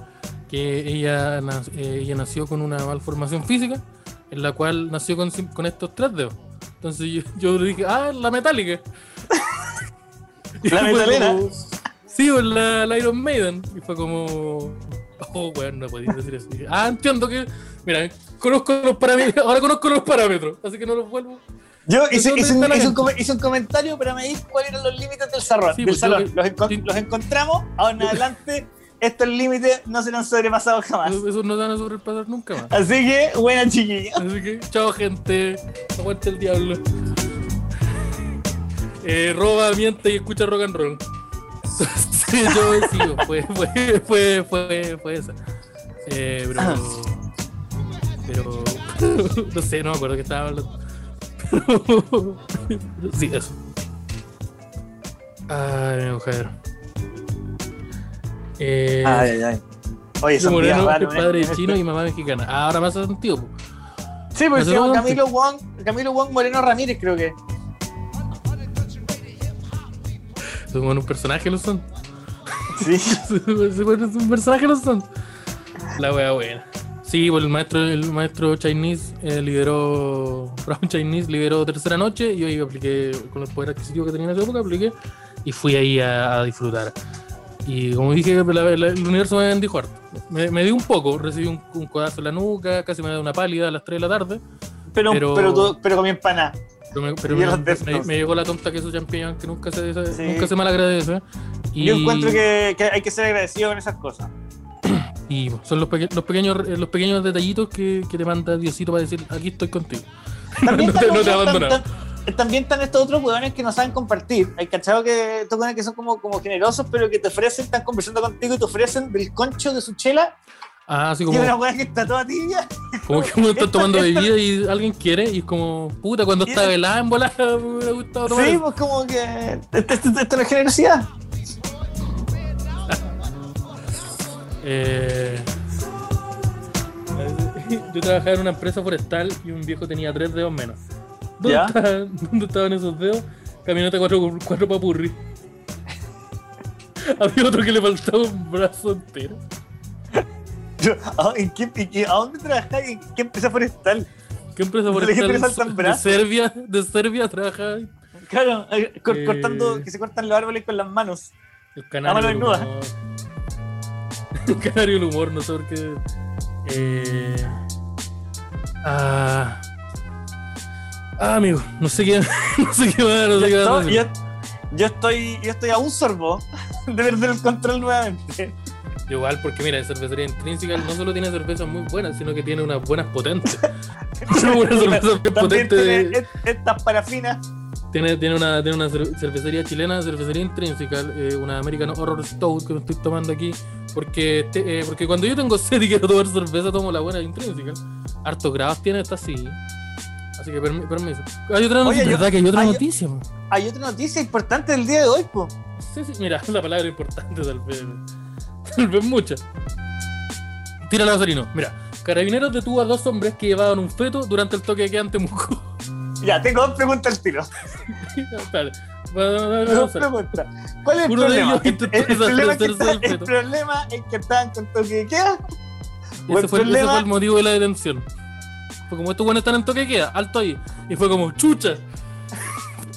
que ella, eh, ella nació con una malformación física, en la cual nació con, con estos tres dedos. Entonces yo, yo le dije, ah, la metálica. ¿La metalera? como, sí, pues, la, la Iron Maiden. Y fue como, oh, weón, no podía decir eso. Ah, entiendo que, mira, conozco los parámetros, ahora conozco los parámetros, así que no los vuelvo. Yo hice, ¿Dónde hice un, hice un hice un comentario para medir cuáles eran los límites del, salón. Sí, del pues, salón. yo que- Los, encon- sí. los encontramos, ahora en adelante estos límites no serán sobrepasados jamás. Eso, eso no se van a sobrepasar nunca más. Así que, buena chiquilla. Así que, chao gente, aguante el diablo. Eh, roba, miente y escucha rock and roll. Yo sigo, fue, fue, fue, fue, fue esa. Eh, pero, pero, no sé, no me acuerdo que estaba hablando. Pero, sí, eso. Ay, mi mujer. Eh, Ay, ay, ay. Oye, son días Moreno es raros, ¿eh? padre chino y mamá mexicana. Ahora hace sentido. Sí, porque No se sé llama dónde. Camilo Wong, Camilo Wong Moreno Ramírez, creo que. Son un personaje los son. Sí. Es un personaje los son. La wea buena. Sí, pues el maestro, el maestro Chinese eh, lideró. Brown Chinese lideró tercera noche. y Yo ahí apliqué con los poderes adquisitivos que tenía en esa época, apliqué y fui ahí a, a disfrutar. Y como dije, la- la- el universo me bendijo harto. Me, me dio un poco, recibí un, un codazo en la nuca, casi me da una pálida a las 3 de la tarde. Pero, Pero- pero, pero comí empanada. Pero me, pero me, me- me llegó la tonta queso champiñón que nunca se, Sí. nunca se malagradece. Y, Yo encuentro que, que hay que ser agradecido con esas cosas. y son los, peque- los pequeños eh, los pequeños detallitos que, que te manda Diosito para decir aquí estoy contigo. También, No te- no te abandonado. también están estos otros hueones que no saben compartir. Hay cachado que estos hueones que son como, como generosos, pero que te ofrecen, están conversando contigo y te ofrecen del concho de su chela. Ah, así Y como, una hueá que está toda tibia. como que uno está tomando bebida y alguien quiere y es como, puta, cuando está velada en bola me hubiera gustado tomar. Sí, pues como que. Esto no es generosidad. Eh, yo trabajaba en una empresa forestal y un viejo tenía tres dedos menos. ¿Dónde, ¿Ya? estaban, dónde estaban esos dedos? Camioneta 4 cuatro papurri. Había otro que le faltaba un brazo entero. Yo, ¿a, en qué- en qué- ¿A dónde trabajáis? ¿En qué empresa forestal? ¿Qué empresa ¿De qué forestal empresa de? Serbia, de Serbia trabajaba ahí? Claro, eh, Eh. cortando, que se cortan los árboles con las manos. El canario mano del desnuda. El canario del humor, no sé por qué. Eh... Ah. Ah, amigo, no sé qué, no sé qué más, no sé qué yo, estoy, yo, yo estoy, yo estoy a un sorbo de perder el control nuevamente. Igual, porque mira, cervecería intrínseca no solo tiene cervezas muy buenas, sino que tiene unas buenas potentes. una buena cerveza potente de- estas parafinas. Tiene, tiene, una, tiene una cer- cervecería chilena, cervecería intrínseca, eh, una American Horror Stout que me estoy tomando aquí. Porque, este, eh, porque cuando yo tengo sed y quiero tomar cerveza, tomo la buena intrínseca. Hartos grados tiene esta sí. Así que permi- permiso. Hay otra Oye, noticia, yo- ¿verdad? Que hay otra hay- noticia. Hay otra noticia importante del día de hoy, po. Sí, sí, mira, la palabra importante tal vez. Tal vez mucha. Tira la gasolina. Mira, carabineros detuvo a dos hombres que llevaban un feto durante el toque de queda en Temuco. Ya, tengo dos preguntas al tiro. Dos avanzar. preguntas. ¿Cuál es el Uno de problema? ellos intentó El, el problema es que está- el problema es que estaban con toque de queda. Ese el fue, ese fue el motivo de la detención. Fue como estos buenos están en toque de queda, alto ahí. Y fue como, chucha.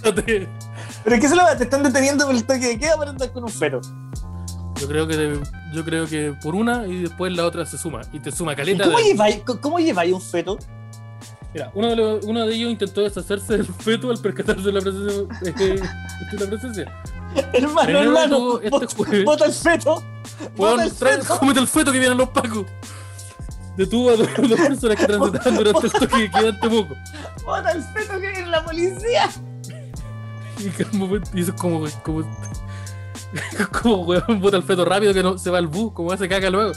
¿Pero qué se lo va? Te están deteniendo por el toque de queda para andar con un feto. Yo creo que yo creo que por una y después la otra se suma. Y te suma ¿Y caleta. ¿Cómo de- lleváis, cómo lleváis un feto? Mira, uno de, los- uno de ellos intentó deshacerse del feto al percatarse de la presencia. eh, de la presencia. Hermano, hermano, este bota, jueves- bota el feto. Bota el feto. cómete el feto que vienen los pacos. Detuvo a dos, dos personas que transitaban durante el toque de queda en Temuco. Bota el feto que viene la policía. Y, que momento- y eso es como, como, como weón, bota el feto rápido que no se va al bus, como hace caca luego.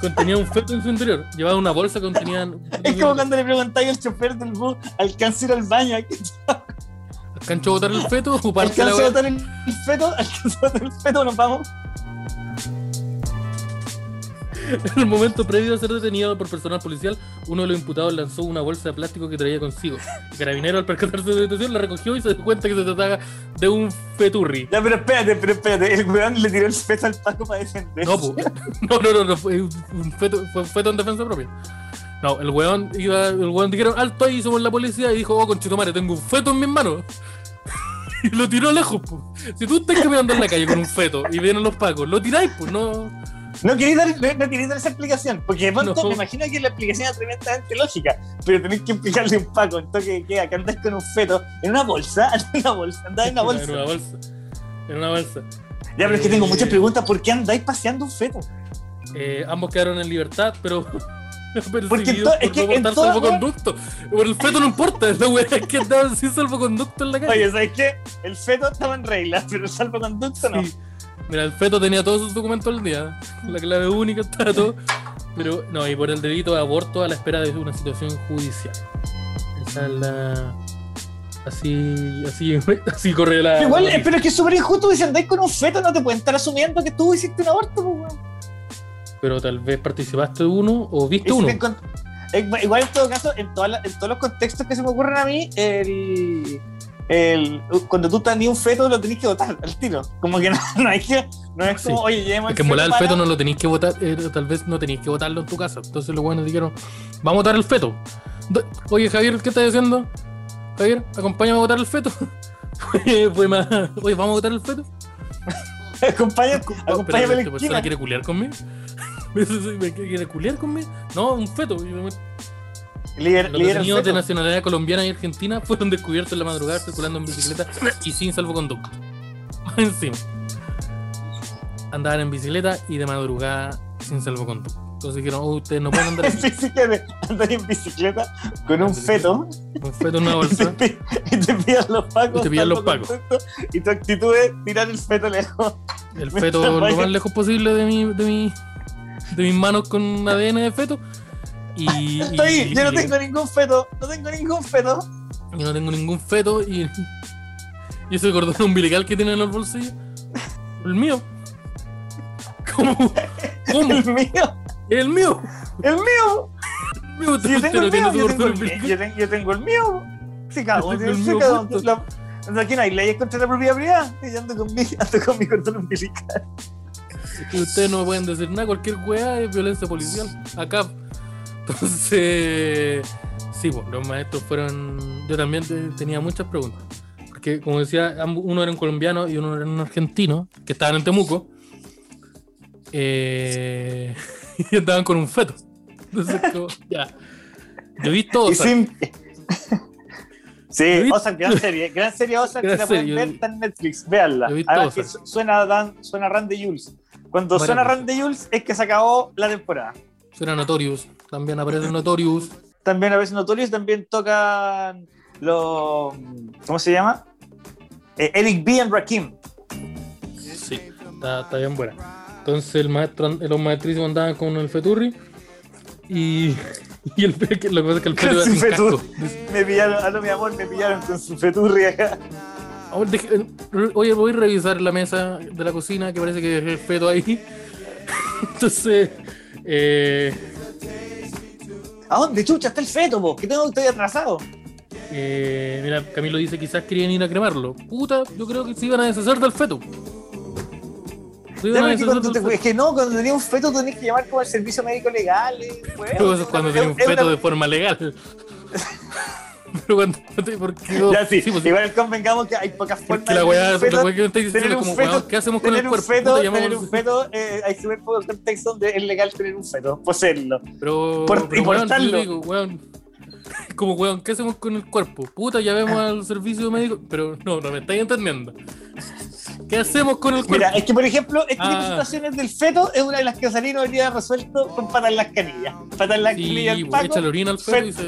Contenía un feto en su interior. Llevaba una bolsa que contenía. Es como cuando le preguntáis al chofer del bus, ¿alcanza a ir al baño? ¿Alcanzó a botar el feto ¿Alcanza a botar el feto? ¿Alcanza a botar el feto? ¿Nos vamos? En el momento previo a ser detenido por personal policial, uno de los imputados lanzó una bolsa de plástico que traía consigo. El carabinero, al percatarse de la detención, la recogió y se dio cuenta que se trataba de un feturri. Ya, pero espérate, pero espérate. El weón le tiró el feto al Paco para defenderse. No, po. no, no, no, no, fue un feto, fue un feto en defensa propia. No, el weón iba, el weón dijeron alto ahí, somos la policía, y dijo, oh, conchetumare, tengo un feto en mis manos. Y lo tiró lejos, po. Si tú estás caminando en la calle con un feto y vienen los pacos, lo tiráis, pues no. No queréis dar, no, no queréis dar esa explicación, porque de pronto No. me imagino que la explicación es tremendamente lógica, pero tenéis que explicarle un Paco, entonces que andas con un feto en una bolsa, en una bolsa, andas en una bolsa. En una bolsa. En una bolsa. Ya, pero es que tengo Eh. muchas preguntas, ¿por qué andáis paseando un feto? Eh, ambos quedaron en libertad, pero. Porque perseguidos en to- es que no en toda- salvoconducto. El feto no importa, la weá es que andaban sin salvoconducto en la calle. Oye, ¿sabes qué? El feto estaba en regla, pero el salvoconducto no. Mira, el feto tenía todos sus documentos al día. La clave única estaba todo. Pero no, y por el delito de aborto a la espera de una situación judicial. Esa es la. Así. Así, así corre la. Pero igual, la eh, pero es que es súper injusto que si andáis con un feto no te pueden estar asumiendo que tú hiciste un aborto, pues, weón. Pero tal vez participaste de uno o viste uno. encont- eh, Igual en todo caso, en, las- en todos los contextos que se me ocurren a mí, el, el, cuando tú tenías un feto lo tenés que votar al tiro. Como que no, no hay que, no es como, Sí. oye, llevemos Es que en volar el feto no lo tenéis que votar, eh, tal vez no tenéis que votarlo en tu casa. Entonces los buenos dijeron, vamos a votar el feto. Oye, Javier, ¿qué estás haciendo? Javier, acompáñame a votar el feto. Fue- más. Oye, ¿vamos a votar el feto? Acompáñame a la ¿Esta persona quiere culiar conmigo? ¿Me quiere culiar conmigo? No, un feto. Líder, Los líder detenidos de nacionalidad colombiana y argentina fueron descubiertos en la madrugada circulando en bicicleta y sin salvoconducto. Encima. Andaban en bicicleta y de madrugada sin salvoconducto. Entonces dijeron, oh, ustedes no pueden andar En bicicleta, andar en bicicleta con un feto Un feto en una bolsa. y te pillan los pacos. Y te pillan los pacos. Y tu actitud es tirar el feto lejos. El feto lo más lejos posible de mi, de mi, de mis manos con ADN de feto. Y, Estoy, y- yo no tengo ningún feto, no tengo ningún feto. y no tengo ningún feto y, y ese cordón umbilical que tiene en los bolsillos. El mío. ¿Cómo? ¿Cómo? El mío, El mío. el mío. El mío. Si yo tengo el mío, yo tengo el mío, yo tengo, yo tengo el Yo Aquí no hay leyes contra la propiedad privada. Yo ando con mi, ando con mi cordón umbilical. Y ustedes no me pueden decir nada, cualquier weá es violencia policial. Acá. Entonces, sí, pues los maestros fueron. Yo también te- tenía muchas preguntas. Porque, como decía, uno era un colombiano y uno era un argentino, que estaban en Temuco. Eh, y estaban con un feto. Entonces, como, ya. Yo vi todo. Sin- Sí, Ozark, gran serie, gran serie Ozark, que la pueden serie, ver, vi- está en Netflix, véanla. Además que suena, Dan, suena Randy Jules. Cuando Varias suena. Randy Jules es que se acabó la temporada. Suena Notorious. También aparece Notorious. También a veces Notorious también tocan los. ¿Cómo se llama? Eh, Eric B. and Rakim. Sí, está, está bien buena. Entonces el maestro, los maestrísimos andaban con el feturri y, y el, lo que pasa es que el Con feto su iba sin fetur. casco. Dice, Me pillaron, a lo mi amor, me pillaron con su feturri acá. "Ahora deje- eh, Oye, voy a revisar la mesa de la cocina que parece que dejé el feto ahí. Entonces, eh, ¿A dónde chucha está el feto, po? Que tengo estoy atrasado. eh, mira, Camilo dice quizás querían ir a cremarlo. Puta, yo creo que se iban a deshacer del feto. Se iban a que, deshacer cuando del te- feto. es que no, cuando tenés un feto tenés que llamar como al servicio médico legal. eh, es cuando tenía un feto de forma legal. Pero cuando. ¿Por qué no? Ya sí, pues, igual convengamos que hay pocas formas Porque la weá, feto. la weá que me estáis diciendo como, feto- ¿qué hacemos con el cuerpo? feto, tener llamamos- un feto, eh, hay súper poco contexto donde es legal tener un feto, poseerlo. Pero, Por- pero y weón, portarlo. digo, weón, como weón, ¿qué hacemos con el cuerpo? Puta, ya vemos al servicio médico, pero no, no me estáis entendiendo. ¿Qué hacemos con el cuerpo? Mira, es que por ejemplo, este tipo de Ah. situaciones del feto es una de las que Osalino habría resuelto con patas en las canillas. Patas en las Sí, canillas al pues, paco, échale orina al feto y se.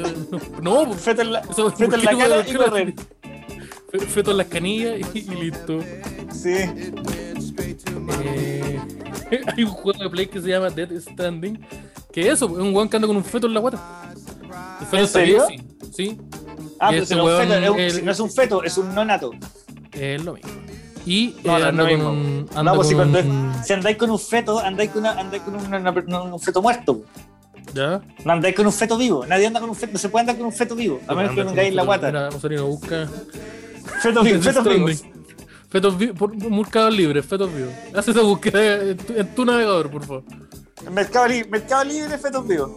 No, pues, feto en la, eso- feto ¿por en la cara y correr. Feto en las canillas y, y listo. Sí. Eh, hay un juego de play que se llama Dead Standing. Que es eso, es un weón que anda con un feto en la guata. El feto ¿En está serio? bien, Sí, sí, Ah, Y pero ese si no, es un weón, feto, es un- el- si no es un feto, es un nonato. es lo mismo. Y No, eh, no con un. No, pues si con cuando un- si andáis con un feto, andáis con, una, andáis con una- una- un feto muerto. ¿Ya? No andáis con un feto vivo. Nadie anda con un feto. No se puede andar con un feto vivo. A menos que tengáis un la guata. Mira, Rosalino busca. Feto vivo, Death fetos vivos. Fetos vivos, por Mercado Libre, fetos vivos. Haz esa búsqueda en tu, en tu navegador, por favor. Mercado, Libre, Mercado Libre, fetos vivos.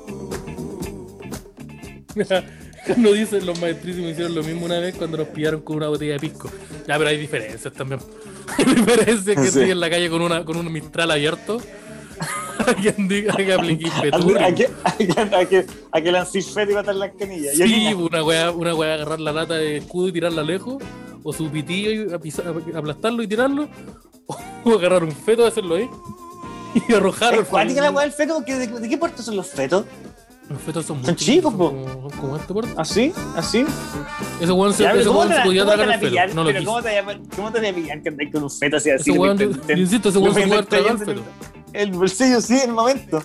No dicen los maestrísimos hicieron lo mismo una vez cuando nos pillaron con una botella de pisco. Ya, pero hay diferencias también. Hay diferencias que Sí. estoy en la calle con una con un mistral abierto. a que andi- a que apliqué A peturio. a que, lancís feto y matar las canillas. Sí, una weá, una weá agarrar la lata de escudo y tirarla lejos. O su pitillo y aplastarlo y tirarlo. O agarrar un feto y hacerlo ahí. Y arrojarlo. Es cuática la weá del feto. ¿De, de qué puerto son los fetos? Los fetos son muy Son chicos, po. Como, este puerto. ¿Así? ¿Así? Ese weón se, ese ¿cómo weón te, se podía cómo te tragar el pillan? No lo Pero quiso. ¿cómo te, la- ¿cómo te la pillan que andáis con un feto así? así insisto, ese weón se puede tragar el feto. El bolsillo, sí, en el momento.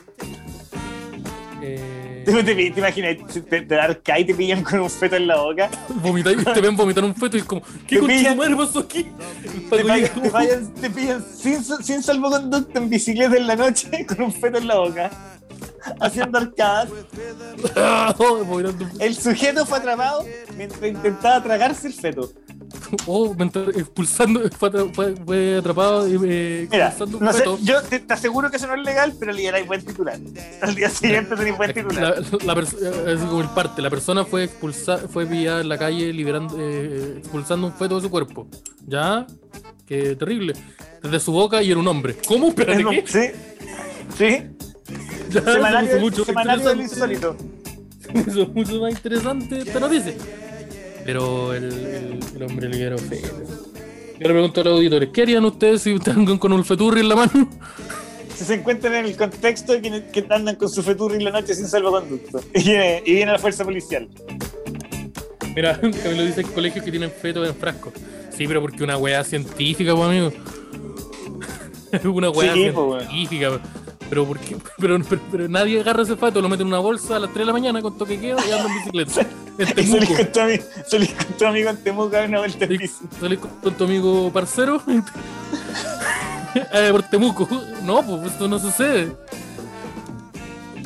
Eh, ¿Te, te, te imaginas, te, te, cae y te pillan con un feto en la boca? vomitar, te ven vomitar un feto y es como, ¿qué tu madre pasó aquí? Te, vayan- te pillan sin, sin salvoconducto en bicicleta en la noche con un feto en la boca, haciendo arcadas. Un- El sujeto fue atrapado mientras intentaba tragarse el feto. Oh, expulsando, fue, fue, atrapado y eh, Mira, un no sé, yo te, te aseguro que eso no es legal, pero le daréis buen titular. Al día siguiente tenéis buen titular. La, la pers- eh, así como el parte, la persona fue expulsada, fue pillada en la calle liberando, eh, expulsando un feto de su cuerpo. ¿Ya? Qué terrible. Desde su boca y era un hombre. ¿Cómo? Espérate, ¿qué? Sí, sí. Puso Semanario, mucho semanario del insólito. Se puso mucho más interesante esta noticia. Pero el, el, el hombre quedó feo. Yo le pregunto a los auditores, ¿qué harían ustedes si están con un feturri en la mano? Si se encuentran en el contexto de que, que andan con su feturri en la noche sin salvoconducto. Y viene, y viene la fuerza policial. Mira, Camilo dice que colegios que tienen fetos en frascos. Sí, pero porque una weá científica, pues amigo. una weá Sí, po, científica. Pero, ¿por qué? Pero, pero, pero nadie agarra ese feto, lo mete en una bolsa a las 3 de la mañana con toque queda y anda en bicicleta. En Y salís Temuco. con tu amigo, en Temuco a una vuelta en bici. salís con tu amigo parcero eh, por Temuco. No, pues esto no sucede.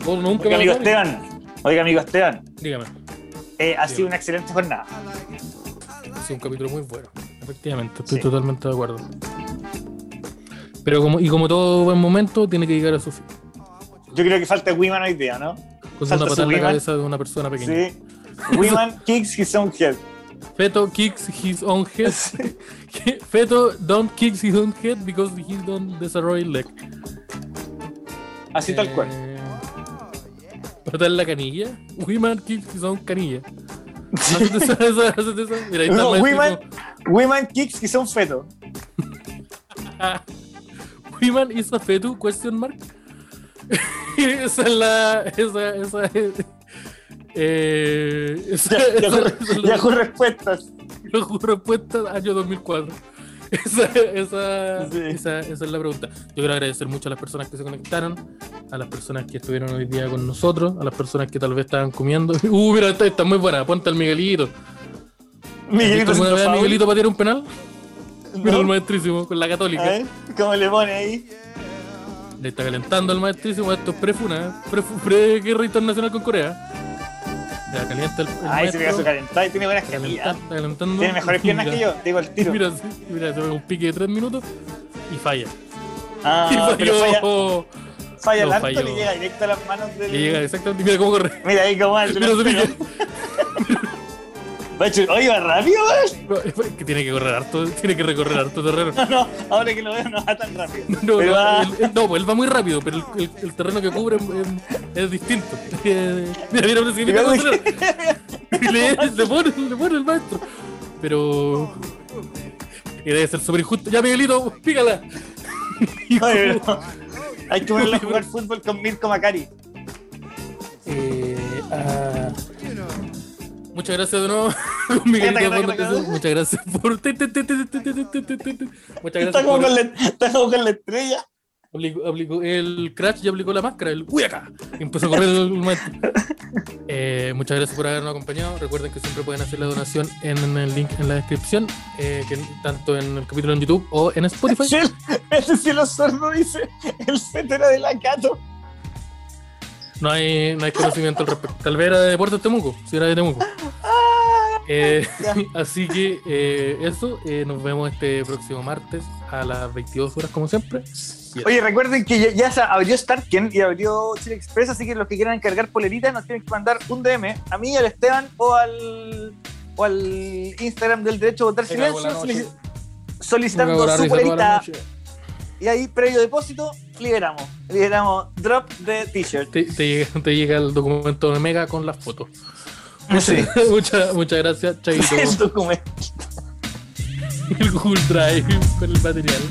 Oh, nunca Oiga, amigo a. Esteban. Oiga, amigo Esteban. Dígame. eh, ha sido una excelente jornada. Ha sido un capítulo muy bueno. Efectivamente, estoy Sí. totalmente de acuerdo. Pero como, y como todo buen momento, tiene que llegar a su fin. Yo creo que falta Wiman hoy día, ¿no? Con una patada en la cabeza de una persona pequeña. Sí. Wiman kicks his own head. Feto kicks his own head. Feto don't kick his own head because he don't desarroll leg. Así tal cual. Eh, Patada en la canilla. Wiman kicks his own canilla. Hacete esa. Mira, ahí está No, Wiman. Wiman kicks his own feto. Wiman is a fetu, question mark. esa es la. Esa, esa es. Eh, esa, Ya, esa- Yahoo- esa es la- Yahoo respuestas. Yahoo respuesta año 2004. Esa, esa, Sí. esa, esa es la pregunta. Yo quiero agradecer mucho a las personas que se conectaron, a las personas que estuvieron hoy día con nosotros, a las personas que tal vez estaban comiendo. Uh, mira, esta está muy buena. Ponte al Miguelito. ¿Has visto Miguelito alguna vez a Miguelito patear un penal? Mira el maestrísimo con la católica. ver, ¿cómo le pone ahí? Le está calentando al maestrísimo. Esto es pre-funa, pre- pre-guerra internacional con Corea. Ya calienta el, el Ay, se pega su calentada y tiene buenas está calentando. Tiene mejores piernas que yo, digo el tiro. Mira, mira, se pega un pique de 3 minutos y falla. Ah, y pero falla, falló. falla el no, falló. le llega directo a las manos del. Le llega exactamente. Mira cómo corre. Mira ahí cómo el Mira su delantero. pique. Va a echar- Oye, va rápido, Que tiene que correr harto, tiene que recorrer harto terreno. No, no, ahora que lo veo no va tan rápido. No, no, va- él, no, pues él va muy rápido, pero el, el- el terreno que cubre es, es distinto. Eh, Mira, mira, mira, le, le pone, le pone el maestro. Pero. Y debe ser súper injusto. Ya, Miguelito, pícala. Oye, pero Hay que ponerle a jugar fútbol con Mirko Macari. Eh, ah, Muchas gracias de nuevo. Muchas gracias por. Muchas gracias por. Está como con la estrella. Aplicó, el Crash ya aplicó la máscara, uy acá. Empezó a correr el momento. Eh, muchas gracias por habernos acompañado. Recuerden que siempre pueden hacer la donación en, el link en la descripción, eh, que, tanto en el capítulo en YouTube o en Spotify. Ese sí lo sordo dice, el cetera de la. No hay, no hay conocimiento al respecto. Tal vez era de Deportes Temuco, si era de Temuco. Eh, Ya. así que eh, eso, eh, nos vemos este próximo martes a las 22 horas, como siempre. Oye, recuerden que ya, ya se abrió Starken y abrió Chile Express, así que los que quieran encargar poleritas nos tienen que mandar un DM a mí, al Esteban o al, o al Instagram del Derecho a Votar Silencio solicitando su polerita noche. Y ahí previo depósito liberamos, liberamos drop de t-shirt. te, te llega, te llega el documento de Mega con las fotos. Sí. muchas, muchas gracias, Chaito. El documento. el Google Drive con el material.